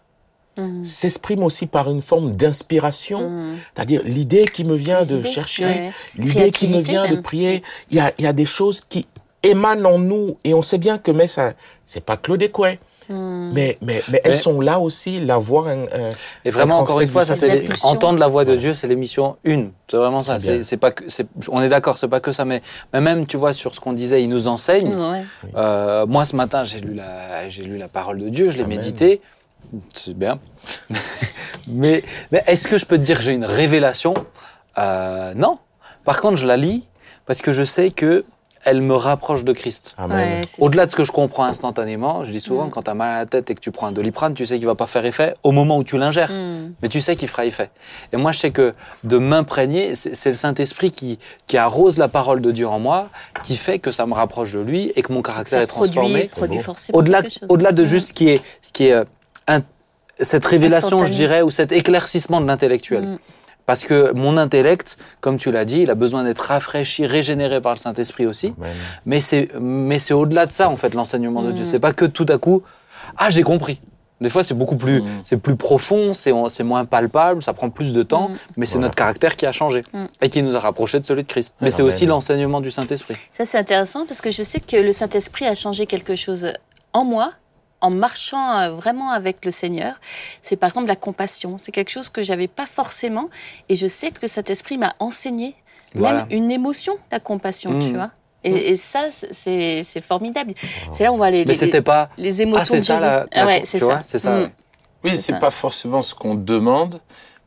[SPEAKER 4] s'exprime aussi par une forme d'inspiration, c'est-à-dire l'idée qui me vient de
[SPEAKER 3] idées,
[SPEAKER 4] chercher,
[SPEAKER 3] ouais.
[SPEAKER 4] l'idée qui me vient de
[SPEAKER 3] même.
[SPEAKER 4] prier. Il y a, il y a des choses qui émanent en nous et on sait bien que mais ça, c'est pas Claude Écouet. Mais, mais, mais elles
[SPEAKER 1] Mais-
[SPEAKER 4] sont là aussi, la voix. un- un-
[SPEAKER 1] Et vraiment,
[SPEAKER 4] un
[SPEAKER 1] encore une fois, ça c'est entendre la voix de Dieu, c'est l'émission 1. C'est vraiment ça. C'est c'est pas que, c'est- on est d'accord, c'est pas que ça, mais, mais même, tu vois, sur ce qu'on disait, il nous enseigne.
[SPEAKER 3] Ouais.
[SPEAKER 1] Euh, moi, ce matin, j'ai lu la, j'ai lu la parole de Dieu, je l'ai
[SPEAKER 4] Amen.
[SPEAKER 1] médité. C'est bien. mais mais est-ce que je peux te dire que j'ai une révélation? Euh, Non. Par contre, je la lis parce que je sais que elle me rapproche de Christ.
[SPEAKER 4] Amen.
[SPEAKER 3] Ouais, c'est
[SPEAKER 1] Au-delà de ce que je comprends instantanément, je dis souvent,
[SPEAKER 3] Mm.
[SPEAKER 1] quand tu as mal à la tête et que tu prends un doliprane, tu sais qu'il va pas faire effet au moment où tu l'ingères.
[SPEAKER 3] Mm.
[SPEAKER 1] Mais tu sais qu'il fera effet. Et moi, je sais que de m'imprégner, c'est c'est le Saint-Esprit qui, qui arrose la parole de Dieu en moi, qui fait que ça me rapproche de lui et que mon caractère
[SPEAKER 3] Ça
[SPEAKER 1] est transformé.
[SPEAKER 3] produit, produit
[SPEAKER 1] Au-delà de
[SPEAKER 3] Mm.
[SPEAKER 1] juste ce qui est, ce qui est euh, un- cette révélation, je dirais, ou cet éclaircissement de l'intellectuel.
[SPEAKER 3] Mm.
[SPEAKER 1] Parce que mon intellect, comme tu l'as dit, il a besoin d'être rafraîchi, régénéré par le Saint-Esprit aussi.
[SPEAKER 4] Amen.
[SPEAKER 1] Mais c'est, mais c'est au-delà de ça, en fait, l'enseignement de
[SPEAKER 3] Mm.
[SPEAKER 1] Dieu. C'est pas que tout à coup, ah, j'ai compris. Des fois, c'est beaucoup plus,
[SPEAKER 2] Mm.
[SPEAKER 1] c'est plus profond, c'est c'est moins palpable, ça prend plus de temps,
[SPEAKER 3] Mm.
[SPEAKER 1] mais c'est
[SPEAKER 4] Voilà.
[SPEAKER 1] notre caractère qui a changé
[SPEAKER 3] Mm.
[SPEAKER 1] et qui nous a rapprochés de celui de Christ. Mais c'est aussi l'enseignement du Saint-Esprit.
[SPEAKER 3] Ça, c'est intéressant parce que je sais que le Saint-Esprit a changé quelque chose en moi en marchant euh, vraiment avec le Seigneur. C'est par exemple la compassion. C'est quelque chose que j'avais pas forcément. Et je sais que le Saint-Esprit m'a enseigné
[SPEAKER 1] Voilà.
[SPEAKER 3] même une émotion, la compassion, tu vois. Et, et ça, c'est c'est formidable. C'est là où on voit les,
[SPEAKER 1] Mais
[SPEAKER 3] les,
[SPEAKER 1] c'était pas.
[SPEAKER 3] les
[SPEAKER 1] Ah,
[SPEAKER 3] émotions
[SPEAKER 1] c'est
[SPEAKER 3] de
[SPEAKER 1] ça,
[SPEAKER 3] Jésus.
[SPEAKER 1] la,
[SPEAKER 3] Ah
[SPEAKER 1] la-
[SPEAKER 3] ouais,
[SPEAKER 1] tu
[SPEAKER 3] c'est
[SPEAKER 1] vois,
[SPEAKER 3] ça.
[SPEAKER 1] c'est ça.
[SPEAKER 3] Mm.
[SPEAKER 1] ouais.
[SPEAKER 2] Oui,
[SPEAKER 3] C'est
[SPEAKER 2] pas forcément ce qu'on demande,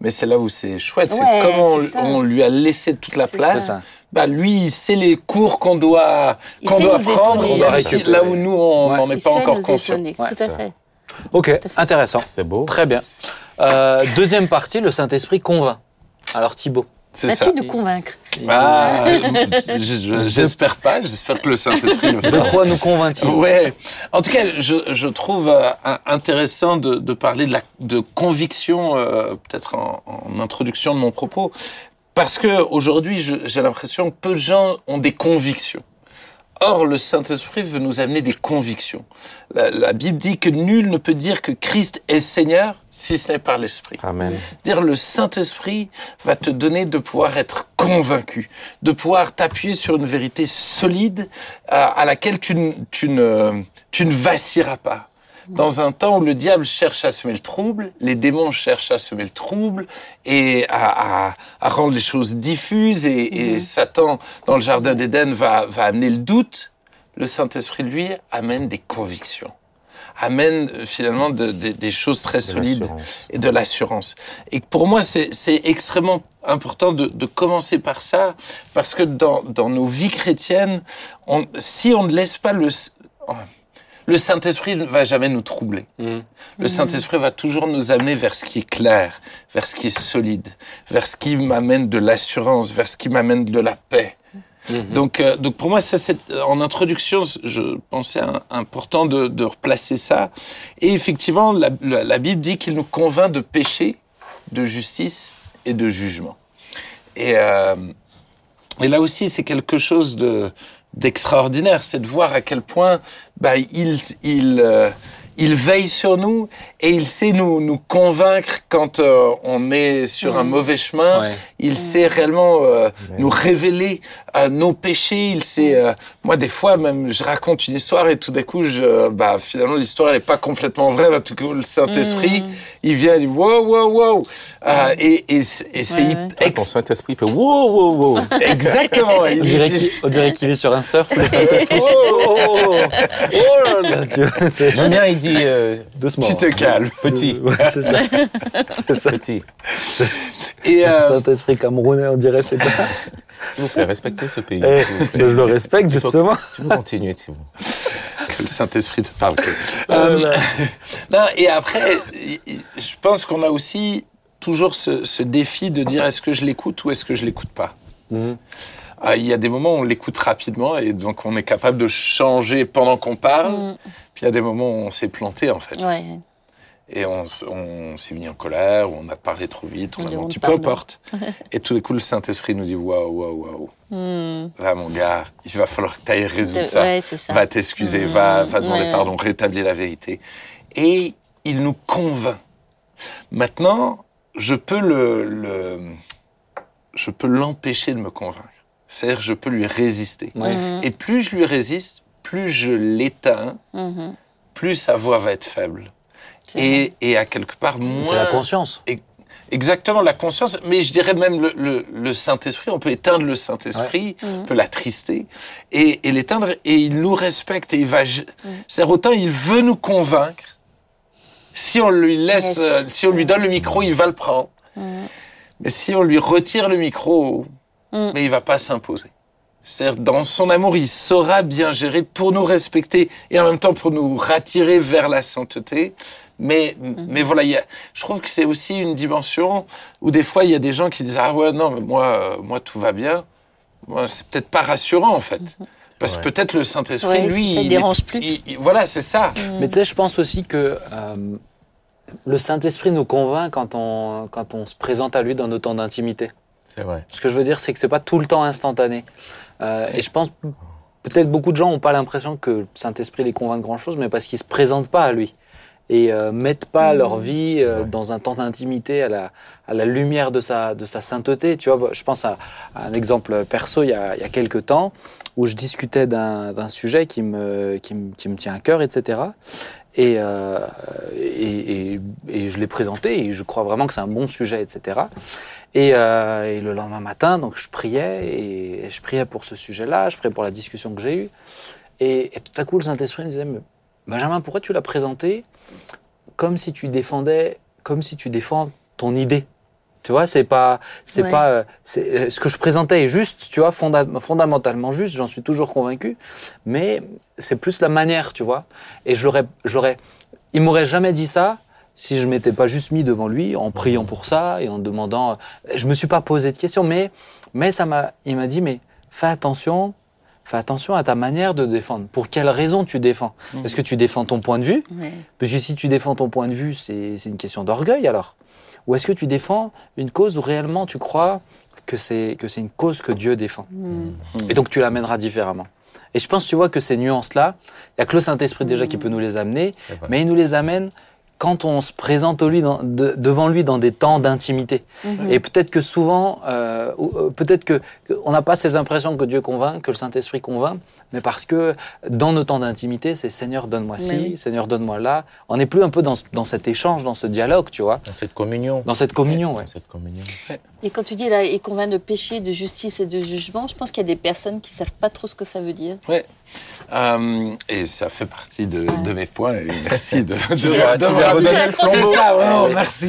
[SPEAKER 2] mais c'est là où c'est chouette.
[SPEAKER 3] Ouais,
[SPEAKER 2] c'est comment
[SPEAKER 3] c'est
[SPEAKER 2] on, on lui a laissé toute la
[SPEAKER 3] C'est
[SPEAKER 2] place.
[SPEAKER 1] C'est ça.
[SPEAKER 2] Bah, lui, il sait les cours qu'on doit, qu'on doit prendre.
[SPEAKER 1] On doit récupérer.
[SPEAKER 2] là où nous, on
[SPEAKER 1] Ouais.
[SPEAKER 2] n'en est pas encore conscient.
[SPEAKER 3] étonner,
[SPEAKER 1] Ouais,
[SPEAKER 3] Tout à fait.
[SPEAKER 1] Ok,
[SPEAKER 3] fait.
[SPEAKER 1] intéressant.
[SPEAKER 4] C'est beau.
[SPEAKER 1] Très bien. Euh, deuxième partie, le Saint-Esprit convainc. Alors Thibaut.
[SPEAKER 2] C'est
[SPEAKER 3] Vas-tu
[SPEAKER 2] ça.
[SPEAKER 3] nous convaincre
[SPEAKER 2] Ah, je- je- j'espère pas, j'espère que le Saint-Esprit le
[SPEAKER 1] De quoi nous convainc-il
[SPEAKER 2] Ouais. En tout cas, je, je trouve euh, intéressant de, de parler de, la, de conviction, euh, peut-être en, en introduction de mon propos, parce que aujourd'hui, j'ai l'impression que peu de gens ont des convictions. Or, le Saint-Esprit veut nous amener des convictions. La, la Bible dit que nul ne peut dire que Christ est Seigneur si ce n'est par l'Esprit.
[SPEAKER 4] Amen.
[SPEAKER 2] Dire le Saint-Esprit va te donner de pouvoir être convaincu, de pouvoir t'appuyer sur une vérité solide à, à laquelle tu, tu, ne, tu ne vacilleras pas. Dans un temps où le diable cherche à semer le trouble, les démons cherchent à semer le trouble et à, à, à rendre les choses diffuses et, et Satan, dans le jardin d'Éden, va, va amener le doute, le Saint-Esprit, lui, amène des convictions, amène euh, finalement de- de- des choses très
[SPEAKER 4] De
[SPEAKER 2] solides et de l'assurance. Et pour moi, c'est extrêmement important de, de commencer par ça, parce que dans, dans nos vies chrétiennes, on, si on ne laisse pas le... Le Saint-Esprit ne va jamais nous troubler. Le Saint-Esprit va toujours nous amener vers ce qui est clair, vers ce qui est solide, vers ce qui m'amène de l'assurance, vers ce qui m'amène de la paix. Donc, euh, donc pour moi, ça, c'est en introduction, je pensais un- important de, de replacer ça. Et effectivement, la, la- la Bible dit qu'il nous convainc de péché, de justice et de jugement. Et, euh, et là aussi, c'est quelque chose de d'extraordinaire, c'est de voir à quel point bah, il, il, euh, il veille sur nous et il sait nous, nous convaincre quand euh, on est sur un mauvais chemin.
[SPEAKER 1] Ouais.
[SPEAKER 2] Il sait réellement euh, nous révéler euh, nos péchés. Il sait, euh, moi des fois même, je raconte une histoire et tout d'un coup, je, bah finalement l'histoire elle est pas complètement vraie. Mais tout coup, le Saint-Esprit, il vient, il dit wow wow wow, Euh, et et c'est et c'est
[SPEAKER 3] Ouais.
[SPEAKER 4] Ah,
[SPEAKER 2] ex-
[SPEAKER 4] ton Saint-Esprit fait wow, wow, wow.
[SPEAKER 2] exactement. Il
[SPEAKER 1] On dirait
[SPEAKER 2] dit-
[SPEAKER 1] qu'il on dirait qu'il est sur un surf, le Saint-Esprit. Oh, oh, oh, oh, oh là là, tu vois, c'est-
[SPEAKER 4] Le mien, il dit euh,
[SPEAKER 1] Doucement.
[SPEAKER 2] tu te calmes.
[SPEAKER 4] petit,
[SPEAKER 1] Ouais, c'est ça.
[SPEAKER 4] Petit.
[SPEAKER 2] Et
[SPEAKER 1] Le
[SPEAKER 2] euh,
[SPEAKER 1] Saint-Esprit camerounais, on dirait, je sais pas.
[SPEAKER 4] S'il vous plaît, respectez ce pays.
[SPEAKER 1] Eh, je le respecte,
[SPEAKER 4] Tu peux-
[SPEAKER 1] justement.
[SPEAKER 4] Tu peux continuer, Thibaut.
[SPEAKER 2] que le Saint-Esprit te parle. que-
[SPEAKER 1] Oh
[SPEAKER 2] Euh, non, et après, je pense qu'on a aussi toujours ce, ce défi de dire est-ce que je l'écoute ou est-ce que je l'écoute pas?
[SPEAKER 1] Mhm.
[SPEAKER 2] Ah, Il y a des moments où on l'écoute rapidement et donc on est capable de changer pendant qu'on parle.
[SPEAKER 3] Mm.
[SPEAKER 2] Puis il y a des moments où on s'est planté en fait.
[SPEAKER 3] Ouais.
[SPEAKER 2] Et on, s'est mis en colère, on a parlé trop vite, on
[SPEAKER 3] On
[SPEAKER 2] a menti, peu importe. et tout d'un coup, le Saint-Esprit nous dit waouh, waouh, waouh.
[SPEAKER 3] Mm.
[SPEAKER 2] Là, mon gars, il va falloir que tu ailles résoudre
[SPEAKER 3] De-
[SPEAKER 2] ça.
[SPEAKER 3] ouais, c'est ça.
[SPEAKER 2] Va t'excuser, va, va demander
[SPEAKER 3] Ouais,
[SPEAKER 2] pardon, rétablir la vérité. Et il nous convainc. Maintenant, je peux le, le- je peux l'empêcher de me convaincre. C'est-à-dire, je peux lui résister.
[SPEAKER 1] Ouais.
[SPEAKER 3] Mhm.
[SPEAKER 2] Et plus je lui résiste, plus je l'éteins,
[SPEAKER 3] Mhm.
[SPEAKER 2] plus sa voix va être faible. Et, et à quelque part, moins.
[SPEAKER 1] C'est la conscience.
[SPEAKER 2] Exactement, la conscience, mais je dirais même le, le- le Saint-Esprit, on peut éteindre le Saint-Esprit,
[SPEAKER 3] Mhm.
[SPEAKER 2] on peut l'attrister, et, et l'éteindre, et il nous respecte, et il va... C'est-à-dire, autant il veut nous convaincre, si on lui laisse,
[SPEAKER 3] Yes.
[SPEAKER 2] euh, si on lui donne le micro, il va le prendre. Mais si on lui retire le micro,
[SPEAKER 3] Mhm.
[SPEAKER 2] mais il va pas s'imposer. C'est-à-dire, dans son amour, il saura bien gérer pour nous respecter et en même temps pour nous rattirer vers la sainteté. Mais, mais voilà, il y a, je trouve que c'est aussi une dimension où des fois, il y a des gens qui disent Ah ouais, non, mais moi, euh, moi tout va bien. Moi, c'est peut-être pas rassurant, en fait. Parce que
[SPEAKER 4] Ouais.
[SPEAKER 2] peut-être le Saint-Esprit,
[SPEAKER 3] Ouais,
[SPEAKER 2] lui.
[SPEAKER 3] ça
[SPEAKER 2] il est-
[SPEAKER 3] dérange plus.
[SPEAKER 2] il- il- voilà, c'est ça.
[SPEAKER 1] Mais tu sais, je pense aussi que euh, le Saint-Esprit nous convainc quand on, quand on se présente à lui dans nos temps d'intimité.
[SPEAKER 4] C'est vrai.
[SPEAKER 1] Ce que je veux dire, c'est que c'est pas tout le temps instantané. Euh, et je pense peut-être beaucoup de gens n'ont pas l'impression que le Saint-Esprit les convainc de grand chose, mais parce qu'ils se présentent pas à lui. et euh, mettent pas leur vie euh, dans un temps d'intimité à la, à la lumière de sa, de sa sainteté. Tu vois, je pense à, à un exemple perso il y a, il y a quelques temps où je discutais d'un d'un sujet qui me, qui, me, qui me tient à cœur, etc. Et, euh, et, et, je l'ai présenté et je crois vraiment que c'est un bon sujet, etc. Et, euh, et le lendemain matin, donc je priais et, je priais pour ce sujet-là, je priais pour la discussion que j'ai eue. Et, tout à coup, le Saint-Esprit me disait, Benjamin, pourquoi tu l'as présenté comme si tu défendais, comme si tu défends ton idée? Tu vois, c'est pas, c'est
[SPEAKER 3] Ouais.
[SPEAKER 1] pas, euh, c'est, euh, ce que je présentais est juste, tu vois, fonda- fondamentalement juste, j'en suis toujours convaincu, mais c'est plus la manière, tu vois. Et j'aurais, j'aurais, il m'aurait jamais dit ça si je m'étais pas juste mis devant lui en priant pour ça et en demandant. Je me suis pas posé de questions, mais, mais ça m'a, il m'a dit, mais fais attention, fais attention à ta manière de défendre. Pour quelle raison tu défends Est-ce que tu défends ton point de vue parce que si tu défends ton point de vue, c'est c'est une question d'orgueil alors. Ou est-ce que tu défends une cause où réellement tu crois que c'est que c'est une cause que Dieu défend Et donc tu l'amèneras différemment. Et je pense, tu vois, que ces nuances-là, il n'y a que le Saint-Esprit déjà qui peut nous les amener, mais il nous les amène quand on se présente au lui dans- de- devant lui dans des temps d'intimité. Et peut-être que souvent, euh, euh, peut-être que que on n'a pas ces impressions que Dieu convainc, que le Saint-Esprit convainc, mais parce que dans nos temps d'intimité, c'est Seigneur donne-moi ci,
[SPEAKER 3] oui.
[SPEAKER 1] Seigneur donne-moi là. On n'est plus un peu dans, ce- dans cet échange, dans ce dialogue, tu vois,
[SPEAKER 4] Dans cette communion.
[SPEAKER 1] dans cette communion. Ouais.
[SPEAKER 4] Dans cette communion.
[SPEAKER 3] Et quand tu dis là, il convainc de péché, de justice et de jugement, je pense qu'il y a des personnes qui savent pas trop ce que ça veut dire.
[SPEAKER 2] Ouais. Euh, et ça fait partie de, de mes points. Et merci de, redonner
[SPEAKER 3] redonner
[SPEAKER 2] le flambeau. ça, vraiment,
[SPEAKER 1] Ouais,
[SPEAKER 2] merci.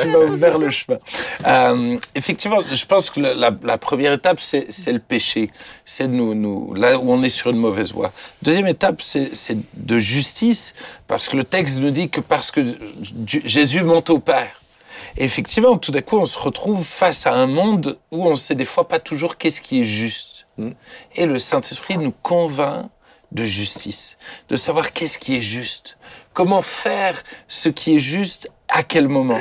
[SPEAKER 2] Tu m'as ouvert le chemin. Euh, effectivement, je pense que le- la, la première étape, c'est le péché. C'est nous, nous, là où on est sur une mauvaise voie. Deuxième étape, c'est de justice, parce que le texte nous dit que parce que Dieu- Jésus monte au Père. Et effectivement, tout d'un coup, on se retrouve face à un monde où on sait des fois pas toujours qu'est-ce qui est juste. Et le Saint-Esprit nous convainc de justice, de savoir qu'est-ce qui est juste, comment faire ce qui est juste à quel moment.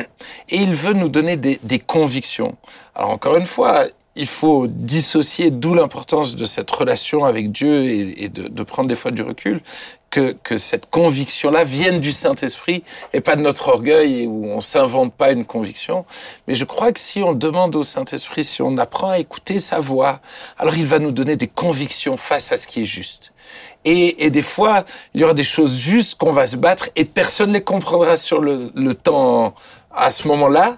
[SPEAKER 2] Et il veut nous donner des, des convictions. Alors encore une fois, il faut dissocier, d'où l'importance de cette relation avec Dieu et, de, prendre des fois du recul, que, cette conviction-là vienne du Saint-Esprit et pas de notre orgueil où on s'invente pas une conviction. Mais je crois que si on demande au Saint-Esprit, si on apprend à écouter sa voix, alors il va nous donner des convictions face à ce qui est juste. Et, des fois, il y aura des choses justes qu'on va se battre et personne ne les comprendra sur le temps à ce moment-là,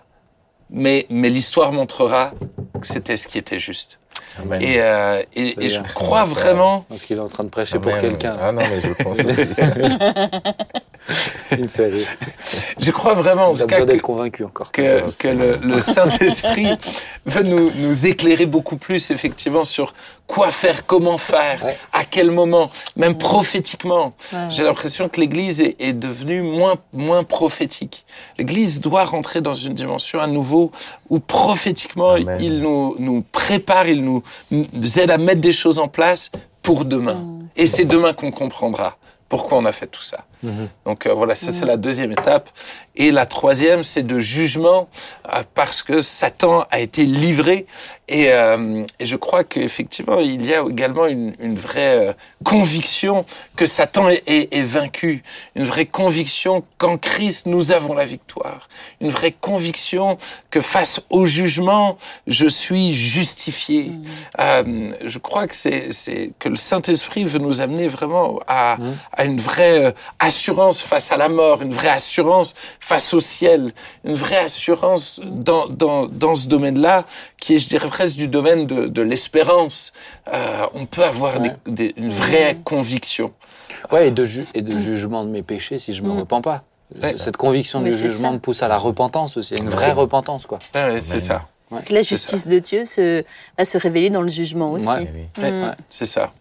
[SPEAKER 2] mais, mais l'histoire montrera que c'était ce qui était juste.
[SPEAKER 4] Amen.
[SPEAKER 2] Et, euh, et, et je crois vraiment
[SPEAKER 1] Parce qu'il est en train de prêcher pour quelqu'un.
[SPEAKER 4] Ah non, mais je pense aussi.
[SPEAKER 1] Il me fait rire.
[SPEAKER 2] Je crois vraiment, en tout cas,
[SPEAKER 1] d'être convaincu encore.
[SPEAKER 2] que, que le, le Saint-Esprit veut nous, nous éclairer beaucoup plus, effectivement, sur quoi faire, comment faire,
[SPEAKER 1] Ouais.
[SPEAKER 2] à quel moment, même prophétiquement.
[SPEAKER 3] Ouais.
[SPEAKER 2] J'ai l'impression que l'Église est, est devenue moins, moins prophétique. L'Église doit rentrer dans une dimension à nouveau où prophétiquement,
[SPEAKER 4] Amen.
[SPEAKER 2] il nous, nous prépare, il nous, nous aide à mettre des choses en place pour demain. Et c'est demain qu'on comprendra pourquoi on a fait tout ça. Donc euh, voilà, ça c'est la deuxième étape. Et la troisième, c'est de jugement, euh, parce que Satan a été livré. Et, euh, et je crois qu'effectivement, il y a également une, une vraie euh, conviction que Satan est, est- est vaincu. Une vraie conviction qu'en Christ, nous avons la victoire. Une vraie conviction que face au jugement, je suis justifié. Euh, je crois que c'est c'est que le Saint-Esprit veut nous amener vraiment à, à une vraie euh, assurance face à la mort, une vraie assurance face au ciel, une vraie assurance dans, dans, dans ce domaine-là, qui est, je dirais, presque du domaine de, de l'espérance. Euh, on peut avoir
[SPEAKER 1] Ouais.
[SPEAKER 2] des- des- une vraie conviction.
[SPEAKER 1] Ouais, et de, ju- et de jugement de mes péchés si je me repens pas.
[SPEAKER 2] Ouais.
[SPEAKER 1] Cette conviction
[SPEAKER 3] Mais
[SPEAKER 1] du jugement
[SPEAKER 3] ça.
[SPEAKER 1] me pousse à la repentance aussi, à une vraie repentance, quoi.
[SPEAKER 2] Ouais, ouais, c'est ça.
[SPEAKER 3] La justice de Dieu se, va se révéler dans le jugement aussi. Mm.
[SPEAKER 2] ouais, c'est ça.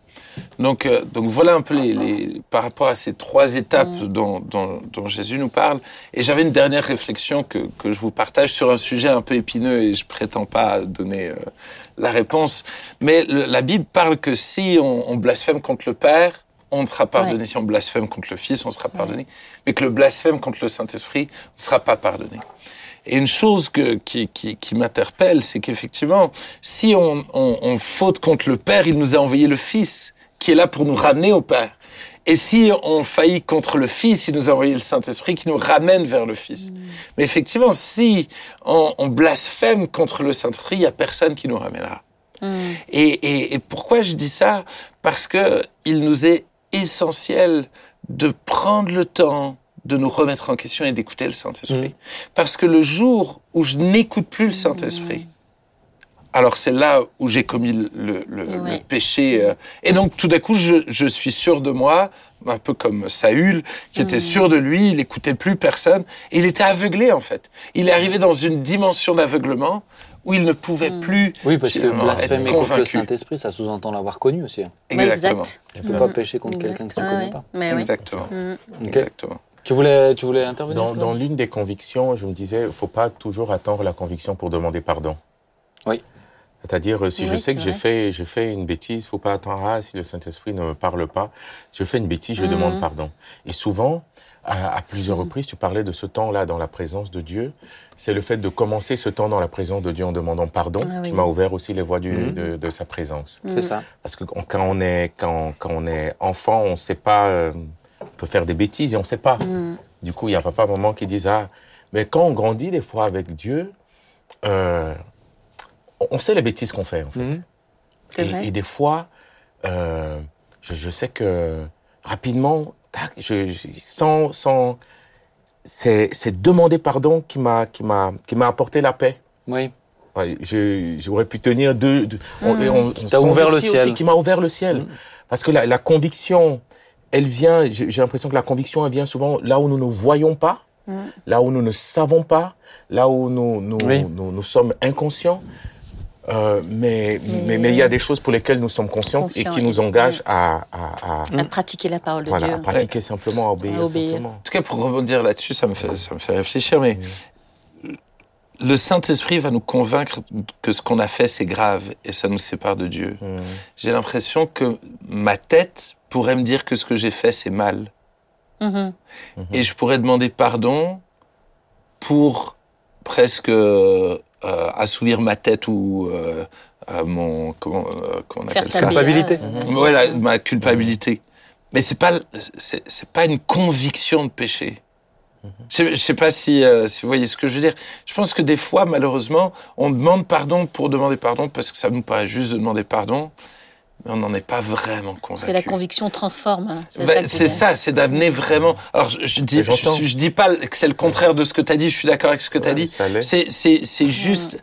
[SPEAKER 2] Donc, euh, donc voilà un peu les, les- par rapport à ces trois étapes dont, dont, dont Jésus nous parle. Et j'avais une dernière réflexion que, que je vous partage sur un sujet un peu épineux et je prétends pas donner euh, la réponse. Mais le- la Bible parle que si on, on blasphème contre le Père, on ne sera pardonné. Si on blasphème contre le Fils, on sera pardonné. Mais que le blasphème contre le Saint-Esprit ne sera pas pardonné. Et une chose que, qui, qui, qui m'interpelle, c'est qu'effectivement, si on, on, on faute contre le Père, il nous a envoyé le Fils qui est là pour nous ramener au Père. Et si on faillit contre le Fils, il nous a envoyé le Saint-Esprit qui nous ramène vers le Fils. Mais effectivement, si on, on blasphème contre le Saint-Esprit, il n'y a personne qui nous ramènera. Et, et- et pourquoi je dis ça? Parce que il nous est essentiel de prendre le temps de nous remettre en question et d'écouter le Saint-Esprit. Parce que le jour où je n'écoute plus le Saint-Esprit, alors c'est là où j'ai commis le, le- le- le
[SPEAKER 3] Ouais.
[SPEAKER 2] péché. euh, et donc tout d'un coup, je, je suis sûr de moi, un peu comme Saül, qui était sûr de lui, il n'écoutait plus personne. Et il était aveuglé en fait. Il est arrivé dans une dimension d'aveuglement où il ne pouvait plus
[SPEAKER 1] Oui, parce que blasphémer contre le. Saint-Esprit, ça sous-entend l'avoir connu aussi. hein.
[SPEAKER 2] Exactement.
[SPEAKER 3] Exact.
[SPEAKER 1] Tu ne peux pas pécher contre quelqu'un que tu ne connais pas.
[SPEAKER 3] Mais.
[SPEAKER 2] Exactement.
[SPEAKER 3] Mm.
[SPEAKER 2] Exactement.
[SPEAKER 1] Tu voulais, tu voulais intervenir
[SPEAKER 4] Dans, l'une des convictions, je me disais, il faut pas toujours attendre la conviction pour demander pardon.
[SPEAKER 1] Oui.
[SPEAKER 4] C'est-à-dire, euh, si je sais que j'ai fait, j'ai fait une bêtise, faut pas attendre, ah, si le Saint-Esprit ne me parle pas, je fais une bêtise, je
[SPEAKER 3] Mhm.
[SPEAKER 4] demande pardon. Et souvent, à, à plusieurs reprises, tu parlais de ce temps-là dans la présence de Dieu. C'est le fait de commencer ce temps dans la présence de Dieu en demandant pardon
[SPEAKER 3] Ah oui.
[SPEAKER 4] qui m'a ouvert aussi les voies du,
[SPEAKER 1] Mhm.
[SPEAKER 4] de, de sa présence.
[SPEAKER 1] C'est ça.
[SPEAKER 4] Parce que quand on est, quand, quand on est enfant, on sait pas, euh, peut faire des bêtises et on sait pas.
[SPEAKER 3] Mm.
[SPEAKER 4] Du coup, il y a papa, maman qui disent ah, mais quand on grandit des fois avec Dieu, euh, on- on sait les bêtises qu'on fait en fait.
[SPEAKER 3] Vrai.
[SPEAKER 4] Et, et des fois, euh, je, je sais que rapidement, tac, je, je- sans, sans, c'est, demander pardon qui m'a, qui m'a, qui m'a apporté la paix.
[SPEAKER 1] Oui.
[SPEAKER 4] Ouais, j'aurais pu tenir deux. deux- on- et on- on
[SPEAKER 1] T'a
[SPEAKER 4] sent
[SPEAKER 1] ouvert le ciel.
[SPEAKER 4] aussi qui m'a ouvert le ciel. Parce que la, la conviction, elle vient. J'ai l'impression que la conviction, elle vient souvent là où nous ne voyons pas, là où nous ne savons pas, là où nous nous,
[SPEAKER 1] Oui.
[SPEAKER 4] nous, nous sommes inconscients. Euh, mais mais mais il y a des choses pour lesquelles nous sommes conscients et qui nous engagent à, à, à-
[SPEAKER 3] À pratiquer la parole de
[SPEAKER 4] voilà,
[SPEAKER 3] Dieu.
[SPEAKER 4] à pratiquer simplement, à obéir,
[SPEAKER 3] À obéir.
[SPEAKER 4] simplement.
[SPEAKER 2] En tout cas, pour rebondir là-dessus, ça me fait, ça me fait réfléchir, mais le Saint-Esprit va nous convaincre que ce qu'on a fait, c'est grave et ça nous sépare de Dieu.
[SPEAKER 4] Mm.
[SPEAKER 2] J'ai l'impression que ma tête pourrait me dire que ce que j'ai fait, c'est mal.
[SPEAKER 3] Mhm.
[SPEAKER 2] Et je pourrais demander pardon pour presque euh, assouvir ma tête ou euh, euh, mon... Comment, euh, comment on appelle ça?
[SPEAKER 1] Culpabilité.
[SPEAKER 3] BA,
[SPEAKER 2] Voilà, ma culpabilité. Mais c'est pas, c'est, c'est pas une conviction de péché. Je sais, je sais pas si, euh, si vous voyez ce que je veux dire. Je pense que des fois, malheureusement, on demande pardon pour demander pardon parce que ça nous paraît juste de demander pardon, mais on n'en est pas vraiment
[SPEAKER 3] Parce que la
[SPEAKER 2] convaincu.
[SPEAKER 3] conviction transforme. hein. C'est
[SPEAKER 2] Ben,
[SPEAKER 3] ça
[SPEAKER 2] c'est c'est d'amener vraiment. Alors, je, je dis, je, dis pas que c'est le contraire de ce que tu as dit. Je suis d'accord avec ce que tu as
[SPEAKER 4] Ouais,
[SPEAKER 2] dit. C'est, c'est, c'est juste.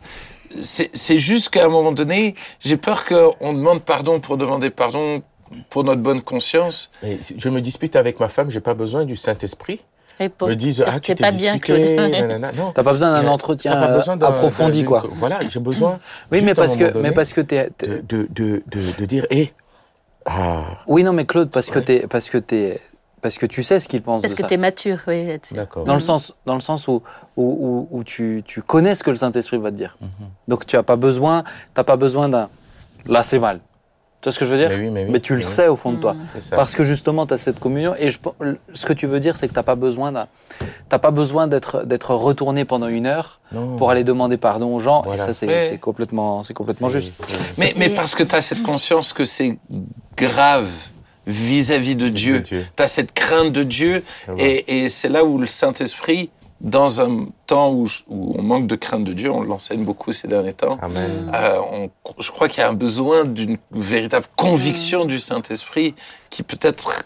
[SPEAKER 2] C'est, c'est juste qu'à un moment donné, j'ai peur qu'on demande pardon pour demander pardon pour notre bonne conscience.
[SPEAKER 4] Mais si je me dispute avec ma femme, j'ai pas besoin du Saint-Esprit. Me disent ah tu t'es
[SPEAKER 3] pas bien,
[SPEAKER 4] non.
[SPEAKER 1] T'as pas besoin d'un entretien
[SPEAKER 4] pas besoin
[SPEAKER 1] approfondi, quoi.
[SPEAKER 4] Voilà, j'ai besoin.
[SPEAKER 1] Oui,
[SPEAKER 4] juste
[SPEAKER 1] mais parce que, mais parce que t'es,
[SPEAKER 4] de, de, de, de, de dire, hé, ah,
[SPEAKER 1] oui, non, mais Claude, parce que t'es, parce que t'es, parce que tu sais ce qu'il pense
[SPEAKER 3] Parce
[SPEAKER 1] de
[SPEAKER 3] que tu es mature, oui, là-dessus.
[SPEAKER 4] d'accord.
[SPEAKER 1] Dans le sens, dans le sens où, où, où, où tu, tu connais ce que le Saint-Esprit va te dire. Donc tu as pas besoin, t'as pas besoin d'un. Là, c'est mal. Tu vois ce que je veux dire
[SPEAKER 4] Mais oui, mais oui,
[SPEAKER 1] tu le
[SPEAKER 4] mais oui.
[SPEAKER 1] sais au fond de toi. Parce que justement, tu as cette communion. Et je, ce que tu veux dire, c'est que tu n'as pas besoin, d'un- t'as pas besoin d'être, d'être retourné pendant une heure
[SPEAKER 4] Non.
[SPEAKER 1] pour aller demander pardon aux gens.
[SPEAKER 4] Voilà.
[SPEAKER 1] Et ça, c'est, complètement, c'est complètement juste.
[SPEAKER 2] Mais, mais
[SPEAKER 3] Et-
[SPEAKER 2] parce que tu as cette conscience que c'est grave vis-à-vis de Dieu.
[SPEAKER 4] Dieu.
[SPEAKER 2] Tu as cette crainte de Dieu. Et, et c'est là où le Saint-Esprit, dans un temps où, on manque de crainte de Dieu, on l'enseigne beaucoup ces derniers temps,
[SPEAKER 4] Amen.
[SPEAKER 2] euh, on- je crois qu'il y a un besoin d'une véritable conviction du Saint-Esprit qui peut-être